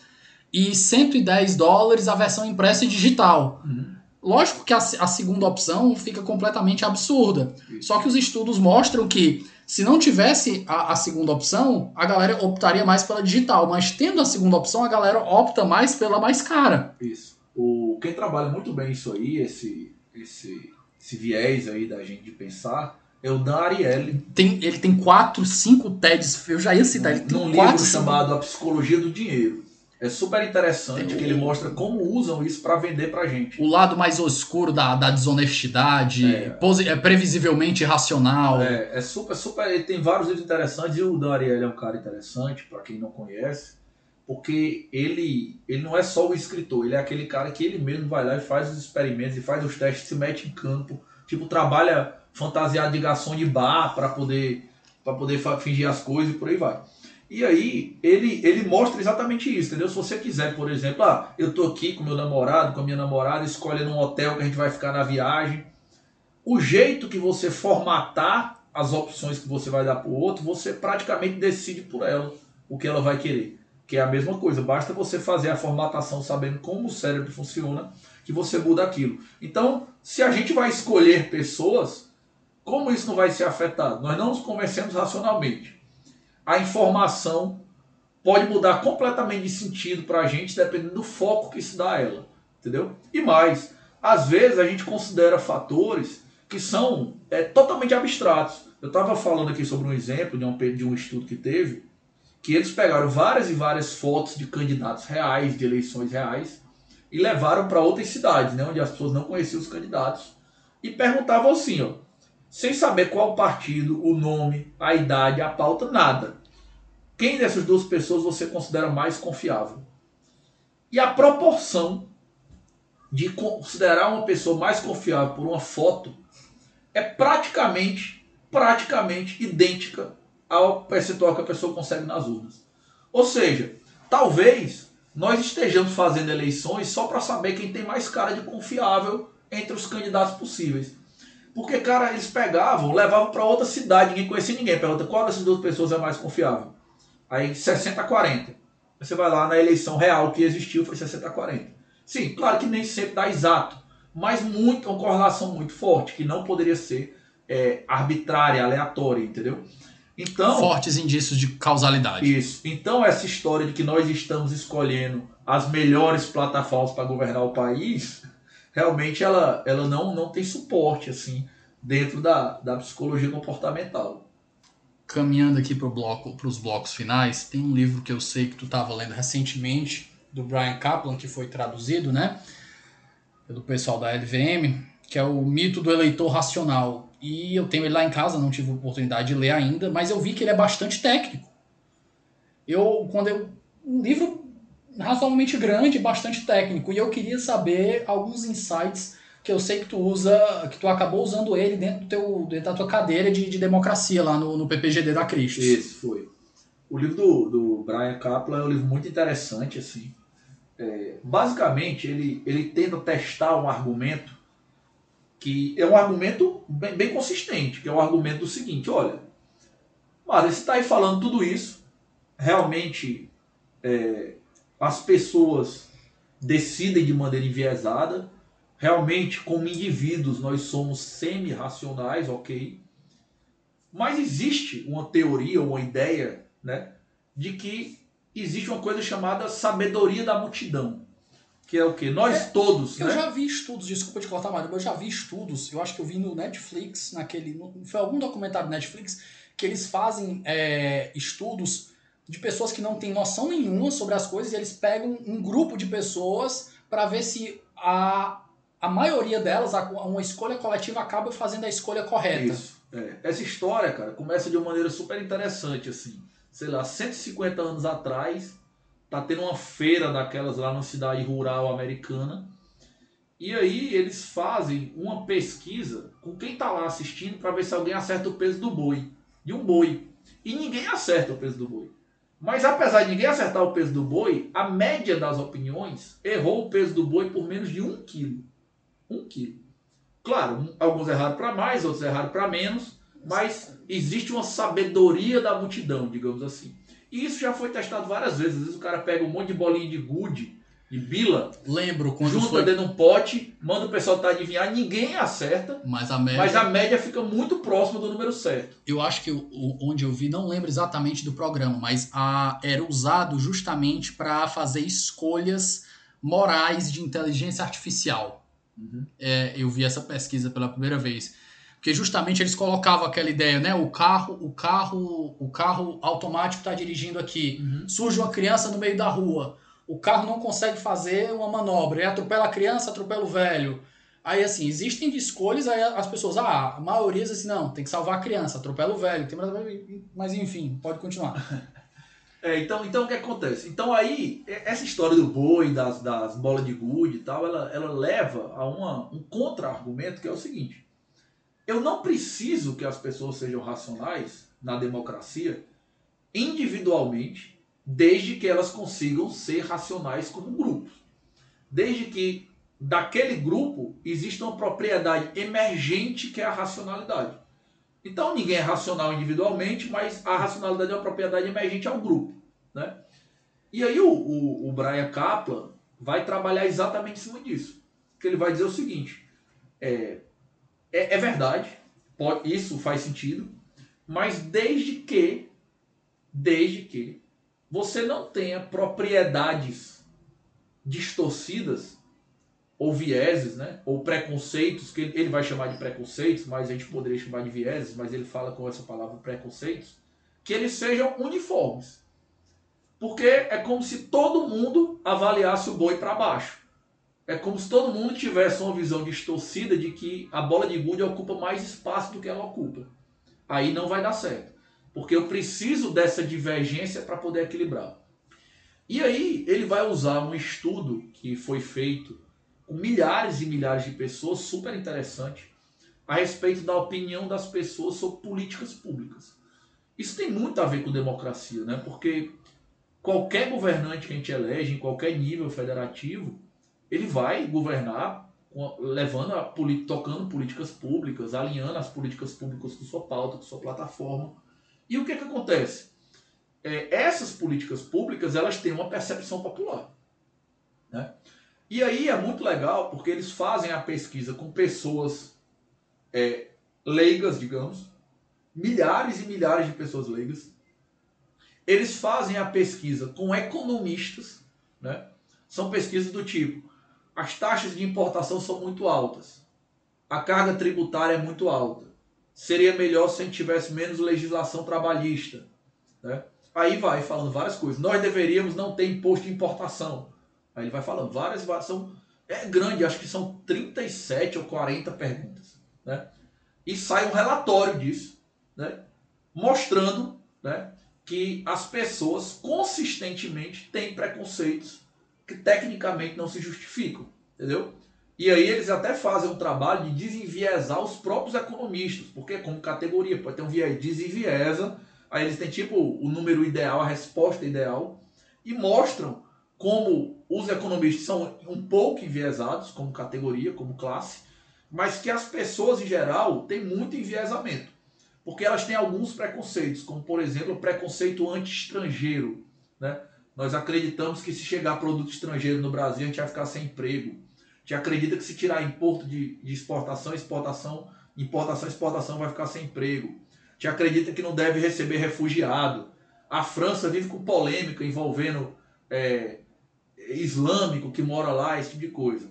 e 110 dólares a versão impressa e digital. Uhum. Lógico que a, a segunda opção fica completamente absurda. Só que os estudos mostram que se não tivesse a, a segunda opção, a galera optaria mais pela digital. Mas tendo a segunda opção, a galera opta mais pela mais cara. Isso. O, quem trabalha muito bem isso aí, esse, esse, esse viés aí da gente de pensar, é o Dan Ariely. Tem, ele tem quatro, cinco TEDs. Eu já ia citar. Ele tem num quatro, livro cinco- chamado A Psicologia do Dinheiro. É super interessante Tem que ele mostra como usam isso para vender pra gente. O lado mais oscuro da, da desonestidade, É. é previsivelmente irracional. É, é super, super. Ele tem vários livros interessantes e o Dan Ariely é um cara interessante, para quem não conhece, porque ele, ele não é só o escritor, ele é aquele cara que ele mesmo vai lá e faz os experimentos e faz os testes, se mete em campo, tipo, trabalha fantasiado de garçom de bar para poder, pra poder fingir as coisas e por aí vai. E aí, ele, ele mostra exatamente isso, entendeu? Se você quiser, por exemplo, ah, eu tô aqui com meu namorado, com a minha namorada, escolhendo um hotel que a gente vai ficar na viagem. O jeito que você formatar as opções que você vai dar pro outro, você praticamente decide por ela o que ela vai querer. Que é a mesma coisa, basta você fazer a formatação sabendo como o cérebro funciona, que você muda aquilo. Então, se a gente vai escolher pessoas, como isso não vai ser afetado? Nós não nos convencemos racionalmente a informação pode mudar completamente de sentido para a gente, dependendo do foco que se dá a ela. Entendeu? E mais, às vezes a gente considera fatores que são é, totalmente abstratos. Eu estava falando aqui sobre um exemplo de um, de um estudo que teve, que eles pegaram várias e várias fotos de candidatos reais, de eleições reais, e levaram para outras cidades, né, onde as pessoas não conheciam os candidatos, e perguntavam assim, ó, sem saber qual partido, o nome, a idade, a pauta, nada. Quem dessas duas pessoas você considera mais confiável? E a proporção de considerar uma pessoa mais confiável por uma foto é praticamente, praticamente idêntica ao percentual que a pessoa consegue nas urnas. Ou seja, talvez nós estejamos fazendo eleições só para saber quem tem mais cara de confiável entre os candidatos possíveis. Porque, cara, eles pegavam, levavam para outra cidade, ninguém conhecia ninguém. Pergunta qual dessas duas pessoas é mais confiável. Aí 60 a 40. Você vai lá na eleição real que existiu, foi 60 a 40. Sim, claro que nem sempre dá exato, mas muito, uma correlação muito forte, que não poderia ser é, arbitrária, aleatória, entendeu? Então, Fortes indícios de causalidade. isso. Então, essa história de que nós estamos escolhendo as melhores plataformas para governar o país, realmente ela, ela não, não tem suporte assim dentro da, da psicologia comportamental. Caminhando aqui para bloco, os blocos finais, tem um livro que eu sei que tu estava lendo recentemente, do Brian Kaplan, que foi traduzido, né? Pelo pessoal da LVM, que é o Mito do Eleitor Racional. E eu tenho ele lá em casa, não tive oportunidade de ler ainda, mas eu vi que ele é bastante técnico. Eu, quando eu. Um livro razoavelmente grande, bastante técnico. E eu queria saber alguns insights que eu sei que tu usa, que tu acabou usando ele dentro, do teu, dentro da tua cadeira de, de democracia lá no, no PPGD da Cristos. Esse foi. O livro do, do Brian Kaplan é um livro muito interessante, assim. É, basicamente, ele, ele tenta testar um argumento que é um argumento bem, bem consistente, que é o argumento do seguinte, olha, mas você está aí falando tudo isso, realmente é, as pessoas decidem de maneira enviesada, realmente como indivíduos nós somos semi-racionais, ok, mas existe uma teoria, uma ideia, né, de que existe uma coisa chamada sabedoria da multidão. Que é o que? Nós É, todos, Eu né? já vi estudos, desculpa te cortar, Mário, mas eu já vi estudos, eu acho que eu vi no Netflix, naquele. no- foi algum documentário do Netflix, que eles fazem é, estudos de pessoas que não têm noção nenhuma sobre as coisas e eles pegam um grupo de pessoas para ver se a, a maioria delas, uma escolha coletiva acaba fazendo a escolha correta. Isso. É. Essa história, cara, começa de uma maneira super interessante, assim. Sei lá, 150 anos atrás, tá tendo uma feira daquelas lá na cidade rural americana. E aí eles fazem uma pesquisa com quem tá lá assistindo para ver se alguém acerta o peso do boi. De um boi. E ninguém acerta o peso do boi. Mas apesar de ninguém acertar o peso do boi, a média das opiniões errou o peso do boi por menos de um quilo. Um quilo. Claro, alguns erraram para mais, outros erraram para menos, mas existe uma sabedoria da multidão, digamos assim. E isso já foi testado várias vezes. Às vezes o cara pega um monte de bolinha de gude e bila. Lembro quando junta foi... dentro de um pote, manda o pessoal tá adivinhar, ninguém acerta. Mas a média. Mas a média fica muito próxima do número certo. Eu acho que o, onde eu vi, não lembro exatamente do programa, mas a, era usado justamente para fazer escolhas morais de inteligência artificial. Uhum. É, eu vi essa pesquisa pela primeira vez porque justamente eles colocavam aquela ideia, né? O carro, o carro, o carro automático está dirigindo aqui. Uhum. Surge uma criança no meio da rua o carro não consegue fazer uma manobra, atropela a criança, atropela o velho. Aí, assim, existem escolhas, aí as pessoas, ah, a maioria diz assim, não, tem que salvar a criança, atropela o velho, tem mas enfim, pode continuar. É, então, então o que acontece? Então aí, essa história do boi, das, das bolas de gude e tal, ela, ela leva a uma, um contra-argumento que é o seguinte. Eu não preciso que as pessoas sejam racionais na democracia individualmente desde que elas consigam ser racionais como grupos. Desde que daquele grupo exista uma propriedade emergente que é a racionalidade. Então ninguém é racional individualmente, mas a racionalidade é uma propriedade emergente ao grupo. Né? E aí o, o, o Brian Kaplan vai trabalhar exatamente em cima disso. Que ele vai dizer o seguinte: é, é, é verdade, pode, isso faz sentido, mas desde que, desde que você não tenha propriedades distorcidas ou vieses, né? ou preconceitos, que ele vai chamar de preconceitos, mas a gente poderia chamar de vieses, mas ele fala com essa palavra preconceitos, que eles sejam uniformes. Porque é como se todo mundo avaliasse o boi para baixo. É como se todo mundo tivesse uma visão distorcida de que a bola de gude ocupa mais espaço do que ela ocupa. Aí não vai dar certo. Porque eu preciso dessa divergência para poder equilibrar. E aí ele vai usar um estudo que foi feito com milhares e milhares de pessoas, super interessante, a respeito da opinião das pessoas sobre políticas públicas. Isso tem muito a ver com democracia, né? Porque qualquer governante que a gente elege em qualquer nível federativo, ele vai governar levando a tocando políticas públicas, alinhando as políticas públicas com sua pauta, com sua plataforma. E o que, que acontece? É, essas políticas públicas elas têm uma percepção popular. Né? E aí é muito legal porque eles fazem a pesquisa com pessoas é, leigas, digamos, milhares e milhares de pessoas leigas. Eles fazem a pesquisa com economistas, né? São pesquisas do tipo: as taxas de importação são muito altas, a carga tributária é muito alta, seria melhor se a gente tivesse menos legislação trabalhista. Né? Aí vai falando várias coisas. Nós deveríamos não ter imposto de importação. Aí ele vai falando várias, são, é grande, acho que são 37 ou 40 perguntas. Né? E sai um relatório disso, né? mostrando né, que as pessoas consistentemente têm preconceitos que tecnicamente não se justificam. Entendeu? E aí eles até fazem um trabalho de desenviesar os próprios economistas, porque como categoria, pode ter um viés, desenviesa, aí eles têm tipo o número ideal, a resposta ideal, e mostram como os economistas são um pouco enviesados como categoria, como classe, mas que as pessoas em geral têm muito enviesamento, porque elas têm alguns preconceitos, como por exemplo o preconceito anti-estrangeiro. Né? Nós acreditamos que se chegar produto estrangeiro no Brasil a gente vai ficar sem emprego que acredita que se tirar imposto de, de exportação, exportação, importação, exportação vai ficar sem emprego. Que acredita que não deve receber refugiado. A França vive com polêmica envolvendo é, islâmico que mora lá, esse tipo de coisa.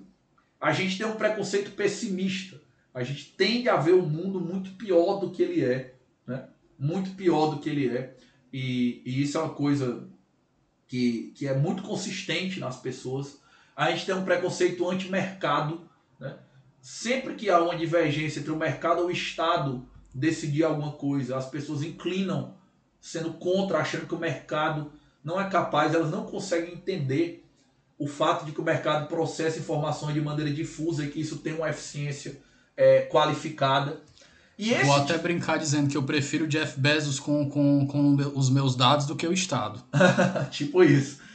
A gente tem um preconceito pessimista. A gente tende a ver o mundo muito pior do que ele é. Né? Muito pior do que ele é. E, e isso é uma coisa que, que é muito consistente nas pessoas a gente tem um preconceito anti-mercado, né? sempre que há uma divergência entre o mercado ou o Estado decidir alguma coisa, as pessoas inclinam sendo contra, achando que o mercado não é capaz, elas não conseguem entender o fato de que o mercado processa informações de maneira difusa e que isso tem uma eficiência é, qualificada. E Vou até tipo... brincar dizendo que eu prefiro Jeff Bezos com, com, com os meus dados do que o Estado. tipo isso.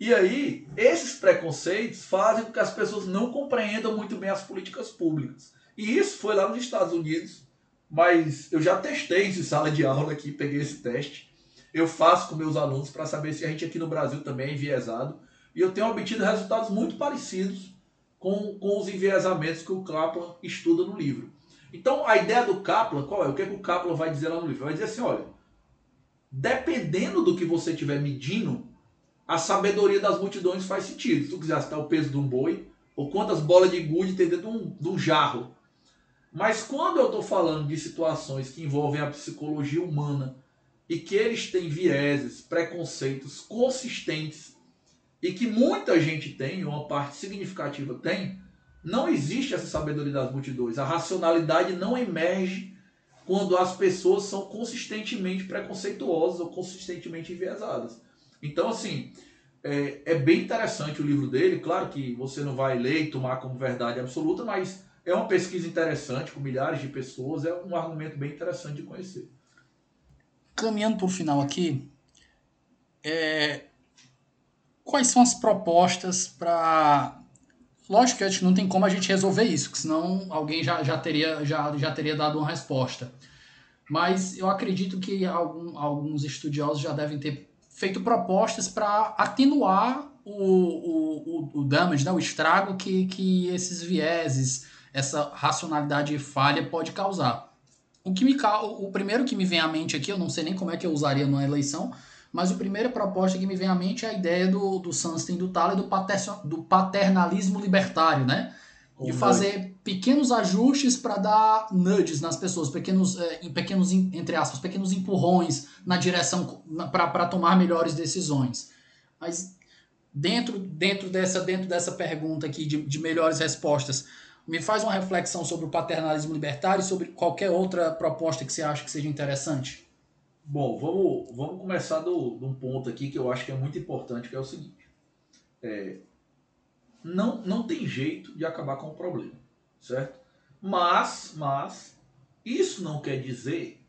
E aí, esses preconceitos fazem com que as pessoas não compreendam muito bem as políticas públicas. E isso foi lá nos Estados Unidos, mas eu já testei isso em sala de aula aqui, peguei esse teste. Eu faço com meus alunos para saber se a gente aqui no Brasil também é enviesado. E eu tenho obtido resultados muito parecidos com, com os enviesamentos que o Kaplan estuda no livro. Então, a ideia do Kaplan, qual é? O que, é que o Kaplan vai dizer lá no livro? Vai dizer assim, olha, dependendo do que você estiver medindo, a sabedoria das multidões faz sentido. Se tu quiser citar o peso de um boi, ou quantas bolas de gude tem dentro de um, de um jarro. Mas quando eu estou falando de situações que envolvem a psicologia humana e que eles têm vieses, preconceitos consistentes e que muita gente tem, uma parte significativa tem, não existe essa sabedoria das multidões. A racionalidade não emerge quando as pessoas são consistentemente preconceituosas ou consistentemente enviesadas. Então, assim, é, é, bem interessante o livro dele. Claro que você não vai ler e tomar como verdade absoluta, mas é uma pesquisa interessante com milhares de pessoas. É um argumento bem interessante de conhecer. Caminhando para o final aqui, é, quais são as propostas para Lógico que a gente não tem como a gente resolver isso, senão alguém já, já, teria, já, já teria dado uma resposta. Mas eu acredito que algum, alguns estudiosos já devem ter feito propostas para atenuar o, o, o, o damage, né, o estrago que, que esses vieses, essa racionalidade falha pode causar. O, que me, o primeiro que me vem à mente aqui, eu não sei nem como é que eu usaria numa eleição, mas a primeira proposta que me vem à mente é a ideia do, do Sunstein do Thaler do, do paternalismo libertário, né? De fazer pequenos ajustes para dar nudges nas pessoas, pequenos, é, pequenos, entre aspas, pequenos empurrões na direção para tomar melhores decisões. Mas dentro, dentro, dessa, dentro dessa pergunta aqui de, de melhores respostas, me faz uma reflexão sobre o paternalismo libertário e sobre qualquer outra proposta que você acha que seja interessante. Bom, vamos, vamos começar do, de um ponto aqui que eu acho que é muito importante, que é o seguinte. É, não, não tem jeito de acabar com o problema, certo? Mas, mas, isso não quer dizer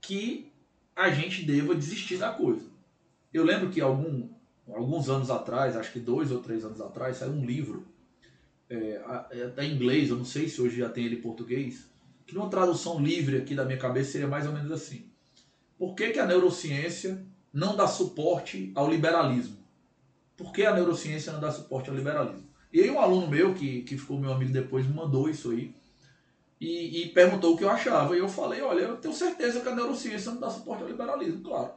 que a gente deva desistir da coisa. Eu lembro que algum, alguns anos atrás, acho que dois ou três anos atrás, saiu um livro, é, é até em inglês, eu não sei se hoje já tem ele em português, que numa tradução livre aqui da minha cabeça seria mais ou menos assim por que, que a neurociência não dá suporte ao liberalismo? Por que a neurociência não dá suporte ao liberalismo? E aí um aluno meu, que, que ficou meu amigo depois, me mandou isso aí e, e perguntou o que eu achava. E eu falei, olha, eu tenho certeza que a neurociência não dá suporte ao liberalismo, claro.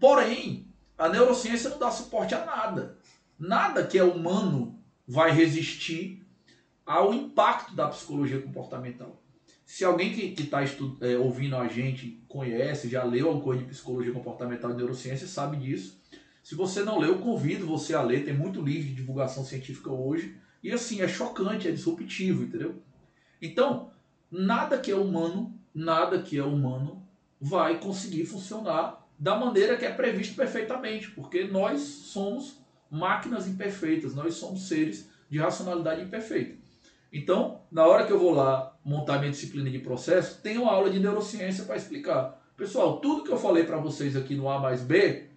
Porém, a neurociência não dá suporte a nada. Nada que é humano vai resistir ao impacto da psicologia comportamental. Se alguém que está é, ouvindo a gente conhece, já leu alguma coisa de psicologia comportamental e neurociência, sabe disso. Se você não leu, convido você a ler. Tem muito livro de divulgação científica hoje. E assim, é chocante, é disruptivo, entendeu? Então, nada que é humano, nada que é humano vai conseguir funcionar da maneira que é previsto perfeitamente, porque nós somos máquinas imperfeitas, nós somos seres de racionalidade imperfeita. Então, na hora que eu vou lá montar minha disciplina de processo, tem uma aula de neurociência para explicar. Pessoal, tudo que eu falei para vocês aqui no A mais B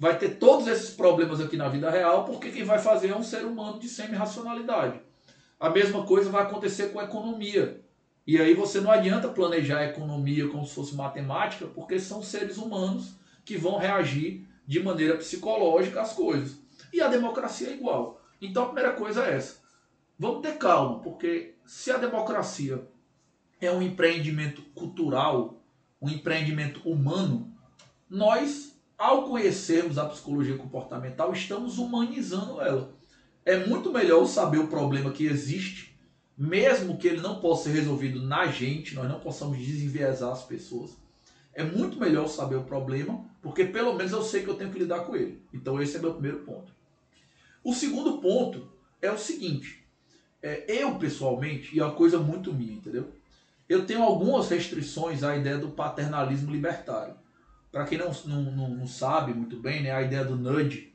vai ter todos esses problemas aqui na vida real, porque quem vai fazer é um ser humano de semi-racionalidade. A mesma coisa vai acontecer com a economia. E aí você não adianta planejar a economia como se fosse matemática, porque são seres humanos que vão reagir de maneira psicológica às coisas. E a democracia é igual. Então a primeira coisa é essa. Vamos ter calma, porque se a democracia é um empreendimento cultural, um empreendimento humano, nós, ao conhecermos a psicologia comportamental, estamos humanizando ela. É muito melhor saber o problema que existe, mesmo que ele não possa ser resolvido na gente, nós não possamos desenviesar as pessoas. É muito melhor saber o problema, porque pelo menos eu sei que eu tenho que lidar com ele. Então esse é meu primeiro ponto. O segundo ponto é o seguinte: é, eu pessoalmente, e é uma coisa muito minha, entendeu? Eu tenho algumas restrições à ideia do paternalismo libertário. Para quem não, não, não, sabe muito bem, né, a ideia do nudge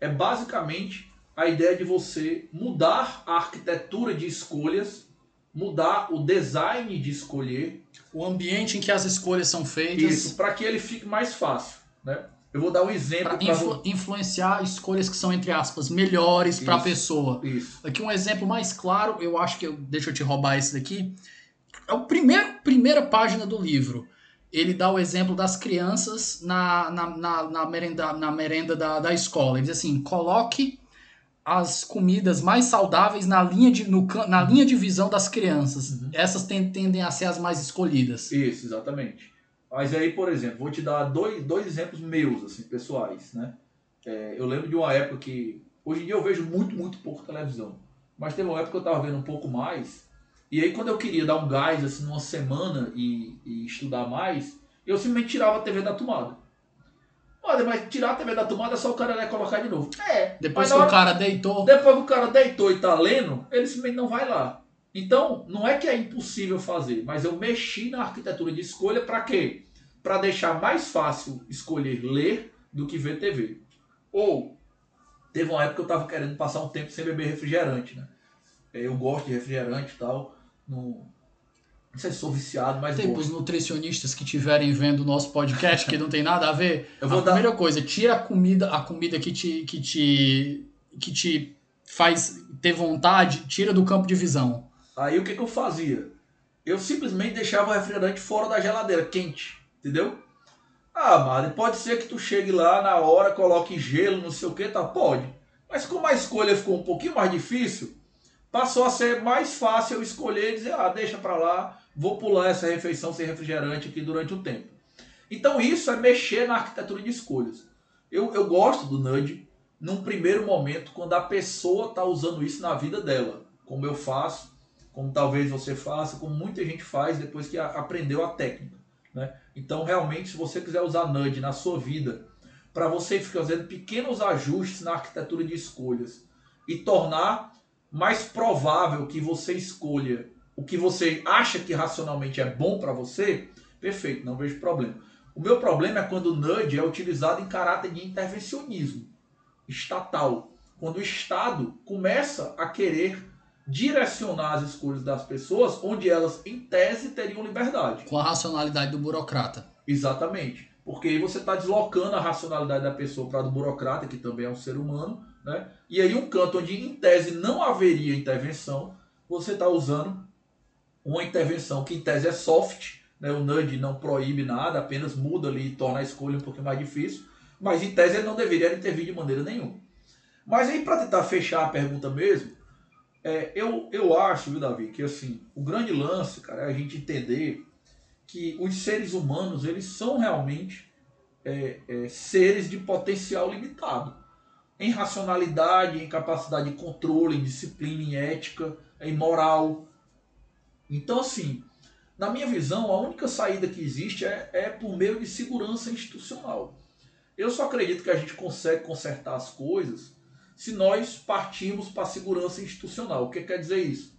é basicamente a ideia de você mudar a arquitetura de escolhas, mudar o design de escolher. O ambiente em que as escolhas são feitas. Isso, para que ele fique mais fácil. Né? Eu vou dar um exemplo. Para influ influenciar escolhas que são, entre aspas, melhores para a pessoa. Isso. Aqui um exemplo mais claro, eu acho que. Eu, deixa eu te roubar esse daqui. É a primeiro, primeira página do livro. Ele dá o exemplo das crianças na, na, na, na merenda, na merenda da, da escola. Ele diz assim: coloque as comidas mais saudáveis na linha de, no, na linha de visão das crianças. Uhum. Essas tendem a ser as mais escolhidas. Isso, exatamente. Mas aí, por exemplo, vou te dar dois, dois exemplos meus, assim, pessoais, né? É, eu lembro de uma época que... Hoje em dia eu vejo muito, muito pouco televisão. Mas teve uma época que eu estava vendo um pouco mais. E aí quando eu queria dar um gás, assim, numa semana e, e estudar mais, eu simplesmente tirava a TV da tomada. Olha, mas tirar a TV da tomada é só o cara né, colocar de novo. É. Depois que hora, o cara deitou. Depois que o cara deitou e tá lendo, ele simplesmente não vai lá. Então, não é que é impossível fazer, mas eu mexi na arquitetura de escolha para quê? Para deixar mais fácil escolher ler do que ver TV. Ou, teve uma época que eu estava querendo passar um tempo sem beber refrigerante, né? É, eu gosto de refrigerante e tal. Não, não sei se sou viciado, mas. Tem os nutricionistas que estiverem vendo o nosso podcast, que não tem nada a ver. Eu vou a dar... primeira coisa, tira a comida, a comida que te, que te, que te faz ter vontade, tira do campo de visão. Aí o que, que eu fazia? Eu simplesmente deixava o refrigerante fora da geladeira, quente, entendeu? Ah, mas pode ser que tu chegue lá na hora, coloque gelo, não sei o que, tá? Pode. Mas como a escolha ficou um pouquinho mais difícil, passou a ser mais fácil eu escolher e dizer, ah, deixa pra lá, vou pular essa refeição sem refrigerante aqui durante um tempo. Então isso é mexer na arquitetura de escolhas. Eu, eu gosto do nudge num primeiro momento, quando a pessoa está usando isso na vida dela, como eu faço, como talvez você faça, como muita gente faz depois que aprendeu a técnica. Né? Então, realmente, se você quiser usar nudge na sua vida, para você ficar fazendo pequenos ajustes na arquitetura de escolhas e tornar mais provável que você escolha o que você acha que racionalmente é bom para você, perfeito, não vejo problema. O meu problema é quando o nudge é utilizado em caráter de intervencionismo estatal, quando o Estado começa a querer direcionar as escolhas das pessoas onde elas, em tese, teriam liberdade. Com a racionalidade do burocrata. Exatamente. Porque aí você está deslocando a racionalidade da pessoa para do burocrata, que também é um ser humano, né? E aí um canto onde, em tese, não haveria intervenção, você está usando uma intervenção que, em tese, é soft, né? o nudge não proíbe nada, apenas muda ali e torna a escolha um pouquinho mais difícil, mas, em tese, ele não deveria intervir de maneira nenhuma. Mas aí, para tentar fechar a pergunta mesmo, é, eu, eu acho, viu, Davi, que assim, o grande lance, cara, é a gente entender que os seres humanos, eles são realmente é, é, seres de potencial limitado. Em racionalidade, em capacidade de controle, em disciplina, em ética, em moral. Então, assim, na minha visão, a única saída que existe é, é por meio de segurança institucional. Eu só acredito que a gente consegue consertar as coisas se nós partirmos para a segurança institucional. O que quer dizer isso?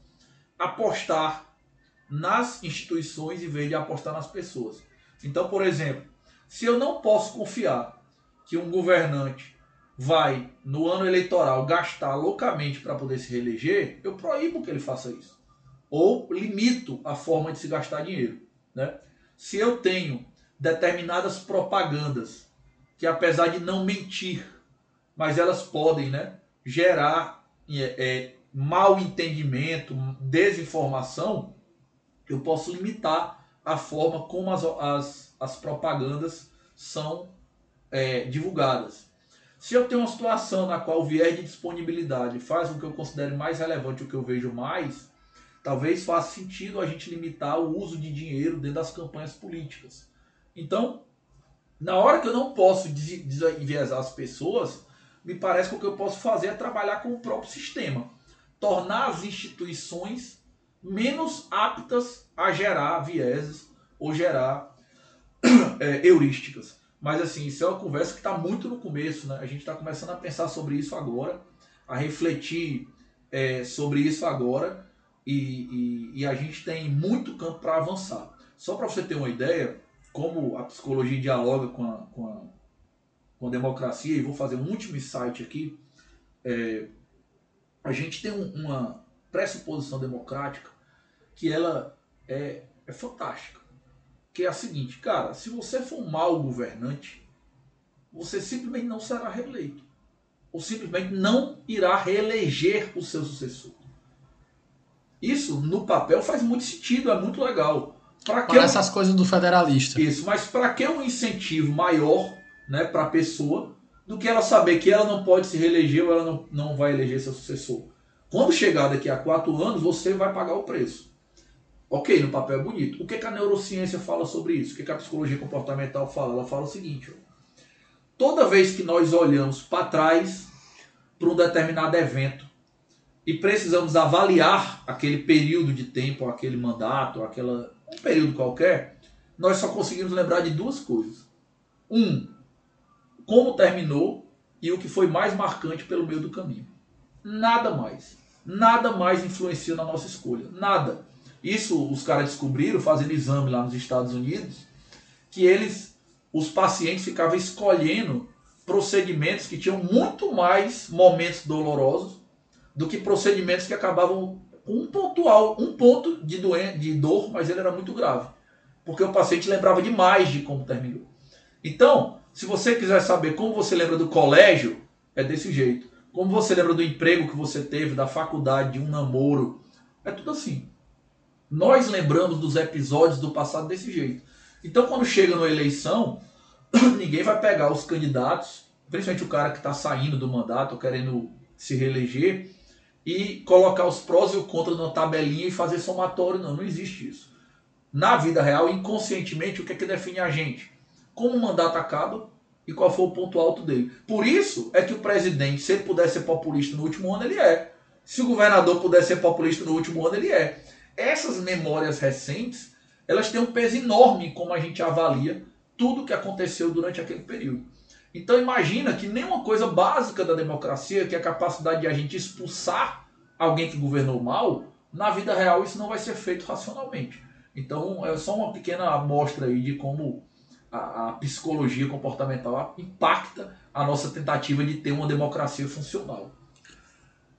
Apostar nas instituições em vez de apostar nas pessoas. Então, por exemplo, se eu não posso confiar que um governante vai, no ano eleitoral, gastar loucamente para poder se reeleger, eu proíbo que ele faça isso. Ou limito a forma de se gastar dinheiro. Né? Se eu tenho determinadas propagandas que, apesar de não mentir, mas elas podem né, gerar é, é, mal entendimento, desinformação, eu posso limitar a forma como as, as, as propagandas são é, divulgadas. Se eu tenho uma situação na qual o viés de disponibilidade faz com que eu considere mais relevante o que eu vejo mais, talvez faça sentido a gente limitar o uso de dinheiro dentro das campanhas políticas. Então, na hora que eu não posso desenviesar as pessoas, me parece que o que eu posso fazer é trabalhar com o próprio sistema. Tornar as instituições menos aptas a gerar vieses ou gerar é, heurísticas. Mas assim, isso é uma conversa que está muito no começo, né? A gente está começando a pensar sobre isso agora, a refletir é, sobre isso agora e, e, e, a gente tem muito campo para avançar. Só para você ter uma ideia, como a psicologia dialoga com a, com a, com a democracia, e vou fazer um último insight aqui, é, a gente tem um, uma pressuposição democrática que ela é, é fantástica. Que é a seguinte, cara, se você for um mau governante, você simplesmente não será reeleito. Ou simplesmente não irá reeleger o seu sucessor. Isso, no papel, faz muito sentido, é muito legal. Para que essas coisas do federalista. Isso, mas para que um incentivo maior né, para a pessoa do que ela saber que ela não pode se reeleger ou ela não, não vai eleger seu sucessor? Quando chegar daqui a quatro anos, você vai pagar o preço. Ok, no papel é bonito. O que, que a neurociência fala sobre isso? O que, que a psicologia comportamental fala? Ela fala o seguinte: ó, Toda vez que nós olhamos para trás para um determinado evento e precisamos avaliar aquele período de tempo, aquele mandato, aquela, um período qualquer, nós só conseguimos lembrar de duas coisas. Um, como terminou e o que foi mais marcante pelo meio do caminho. Nada mais. Nada mais influencia na nossa escolha. Nada. Isso os caras descobriram fazendo exame lá nos Estados Unidos, que eles os pacientes ficavam escolhendo procedimentos que tinham muito mais momentos dolorosos do que procedimentos que acabavam com um pontual, um ponto de, de dor, mas ele era muito grave. Porque o paciente lembrava demais de como terminou. Então, se você quiser saber como você lembra do colégio, é desse jeito. Como você lembra do emprego que você teve, da faculdade, de um namoro, é tudo assim. Nós lembramos dos episódios do passado desse jeito. Então, quando chega na eleição, ninguém vai pegar os candidatos, principalmente o cara que está saindo do mandato, querendo se reeleger, e colocar os prós e o contra numa tabelinha e fazer somatório. Não, não existe isso. Na vida real, inconscientemente, o que é que define a gente? Como o mandato acaba e qual foi o ponto alto dele. Por isso é que o presidente, se ele puder ser populista no último ano, ele é. Se o governador puder ser populista no último ano, ele é. Essas memórias recentes elas têm um peso enorme como a gente avalia tudo que aconteceu durante aquele período. Então imagina que nenhuma coisa básica da democracia, que é a capacidade de a gente expulsar alguém que governou mal, na vida real isso não vai ser feito racionalmente. Então é só uma pequena amostra aí de como a, a psicologia comportamental impacta a nossa tentativa de ter uma democracia funcional.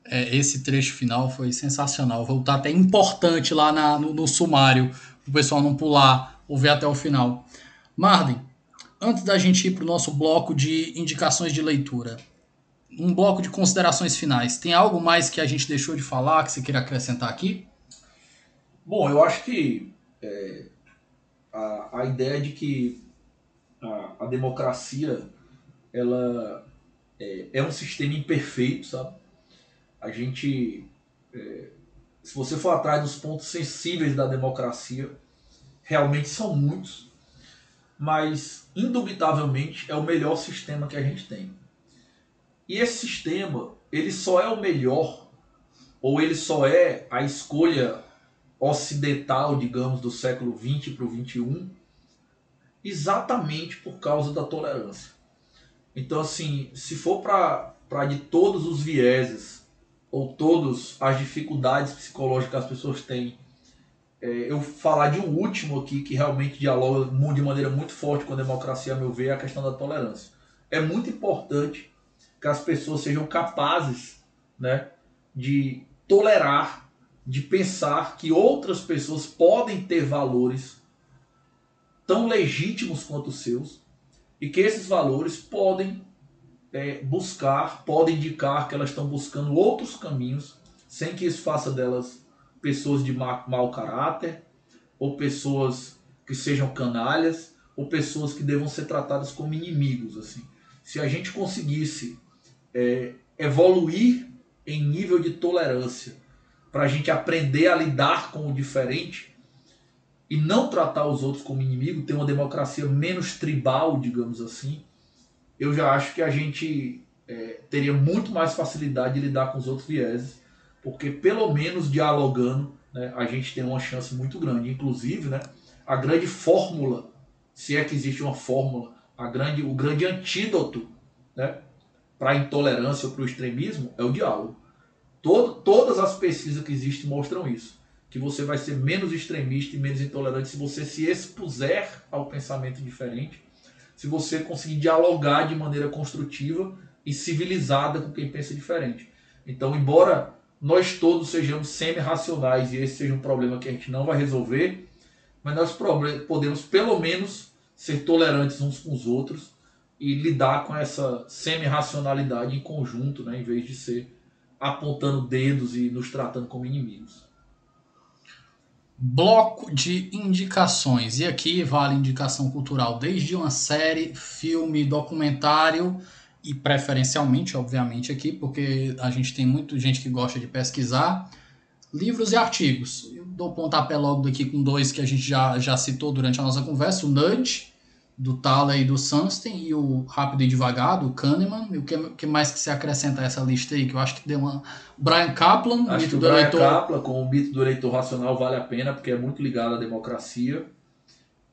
É, esse trecho final foi sensacional. Voltar até importante lá na, no, no sumário o pessoal não pular ou ver até o final. Marden, antes da gente ir para o nosso bloco de indicações de leitura, um bloco de considerações finais, tem algo mais que a gente deixou de falar que você queira acrescentar aqui? Bom, eu acho que é, a, a ideia de que a, a democracia ela é, é, um sistema imperfeito, sabe? A gente é, se você for atrás dos pontos sensíveis da democracia, realmente são muitos, mas indubitavelmente é o melhor sistema que a gente tem. E esse sistema, ele só é o melhor, ou ele só é a escolha ocidental, digamos, do século XX para o XXI, exatamente por causa da tolerância. Então, assim, se for para de todos os vieses ou todas as dificuldades psicológicas que as pessoas têm, é, eu falar de um último aqui que realmente dialoga de maneira muito forte com a democracia, a meu ver, é a questão da tolerância. É muito importante que as pessoas sejam capazes né, de tolerar, de pensar que outras pessoas podem ter valores tão legítimos quanto os seus e que esses valores podem é, buscar, pode indicar que elas estão buscando outros caminhos, sem que isso faça delas pessoas de ma mau caráter, ou pessoas que sejam canalhas, ou pessoas que devam ser tratadas como inimigos. assim. Se a gente conseguisse é, evoluir em nível de tolerância, para a gente aprender a lidar com o diferente e não tratar os outros como inimigo, ter uma democracia menos tribal, digamos assim, eu já acho que a gente é, teria muito mais facilidade de lidar com os outros vieses, porque pelo menos dialogando né, a gente tem uma chance muito grande. Inclusive, né, a grande fórmula, se é que existe uma fórmula, a grande, o grande antídoto né, para a intolerância ou para o extremismo é o diálogo. Todo, todas as pesquisas que existem mostram isso. Que você vai ser menos extremista e menos intolerante se você se expuser ao pensamento diferente, se você conseguir dialogar de maneira construtiva e civilizada com quem pensa diferente. Então, embora nós todos sejamos semi-racionais e esse seja um problema que a gente não vai resolver, mas nós podemos pelo menos ser tolerantes uns com os outros e lidar com essa semi-racionalidade em conjunto, né, em vez de ser apontando dedos e nos tratando como inimigos. Bloco de indicações. E aqui vale indicação cultural, desde uma série, filme, documentário e preferencialmente, obviamente, aqui, porque a gente tem muita gente que gosta de pesquisar, livros e artigos. Eu dou pontapé logo daqui com dois que a gente já, já citou durante a nossa conversa, o Nudge, do Thaler e do Sunstein, e o Rápido e Devagar, do Kahneman. E o que, que mais que se acrescenta a essa lista aí, que eu acho que deu uma... Brian Kaplan, acho mito do Brian eleitor... Kaplan, com o mito do eleitor racional, vale a pena, porque é muito ligado à democracia.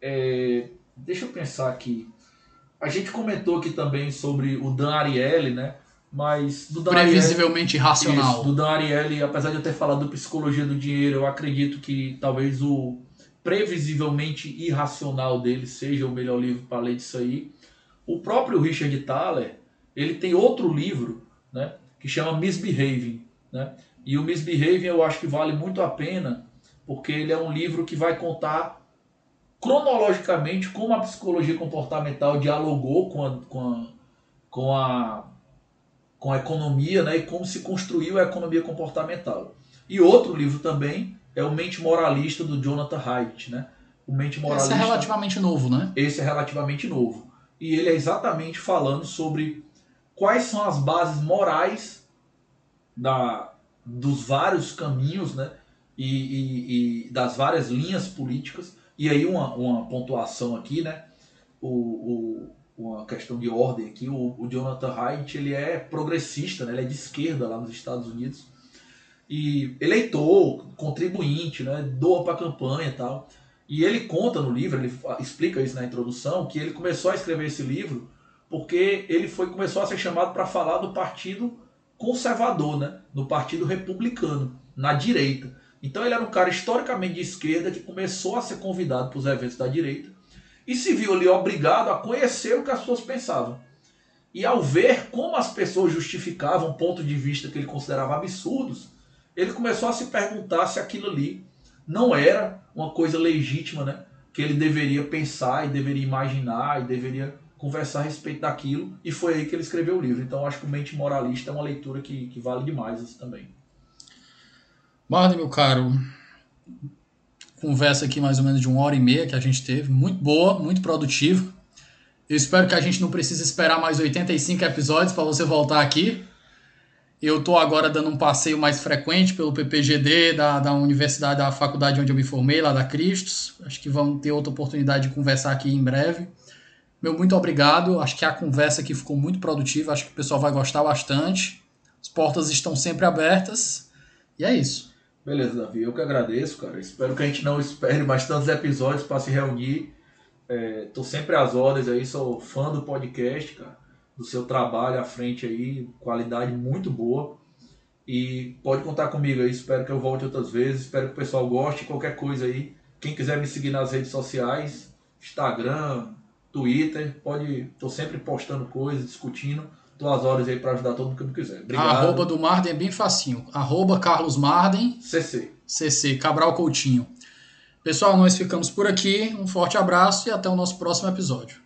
É... Deixa eu pensar aqui. A gente comentou aqui também sobre o Dan Ariely, né? Mas do Dan Previsivelmente Ariely, racional. Isso, do Dan Ariely, apesar de eu ter falado do Psicologia do Dinheiro, eu acredito que talvez o previsivelmente irracional dele seja o melhor livro para ler disso aí. O próprio Richard Thaler, ele tem outro livro, né? Que chama Misbehaving, né? E o Misbehaving eu acho que vale muito a pena, porque ele é um livro que vai contar cronologicamente como a psicologia comportamental dialogou com a, com a, com a, com a economia né, e como se construiu a economia comportamental. E outro livro também é o Mente Moralista do Jonathan Haidt. Né? O Mente Moralista, esse é relativamente novo, né? Esse é relativamente novo. E ele é exatamente falando sobre quais são as bases morais da, dos vários caminhos né? e, e, e das várias linhas políticas e aí uma, uma pontuação aqui, né? O, o, uma questão de ordem aqui, o, o Jonathan Haidt, ele é progressista, né? ele é de esquerda lá nos Estados Unidos. E eleitor, contribuinte, né? doa para a campanha e tal. E ele conta no livro, ele explica isso na introdução, que ele começou a escrever esse livro porque ele foi começou a ser chamado para falar do partido conservador, né? do partido republicano, na direita. Então ele era um cara historicamente de esquerda que começou a ser convidado para os eventos da direita e se viu ali obrigado a conhecer o que as pessoas pensavam. E ao ver como as pessoas justificavam ponto de vista que ele considerava absurdos, ele começou a se perguntar se aquilo ali não era uma coisa legítima, né? Que ele deveria pensar e deveria imaginar e deveria conversar a respeito daquilo. E foi aí que ele escreveu o livro. Então acho que o Mente Moralista é uma leitura que, que vale demais assim, também. Marden, meu caro, conversa aqui mais ou menos de uma hora e meia que a gente teve, muito boa, muito produtiva. Eu espero que a gente não precise esperar mais 85 episódios para você voltar aqui. Eu estou agora dando um passeio mais frequente pelo PPGD da, da universidade, da faculdade onde eu me formei, lá da Cristos. Acho que vamos ter outra oportunidade de conversar aqui em breve. Meu muito obrigado. Acho que a conversa aqui ficou muito produtiva. Acho que o pessoal vai gostar bastante. As portas estão sempre abertas. E é isso. Beleza, Davi. Eu que agradeço, cara. Espero que a gente não espere mais tantos episódios para se reunir. É, sempre às ordens aí, sou fã do podcast, cara. Do seu trabalho à frente aí, qualidade muito boa. E pode contar comigo aí, espero que eu volte outras vezes, espero que o pessoal goste, qualquer coisa aí. Quem quiser me seguir nas redes sociais, Instagram, Twitter, pode. tô sempre postando coisas, discutindo. Tô às horas aí para ajudar todo mundo que quiser. Obrigado. A arroba do Marden é bem facinho. Arroba Carlos Marden. CC. CC, Cabral Coutinho. Pessoal, nós ficamos por aqui. Um forte abraço e até o nosso próximo episódio.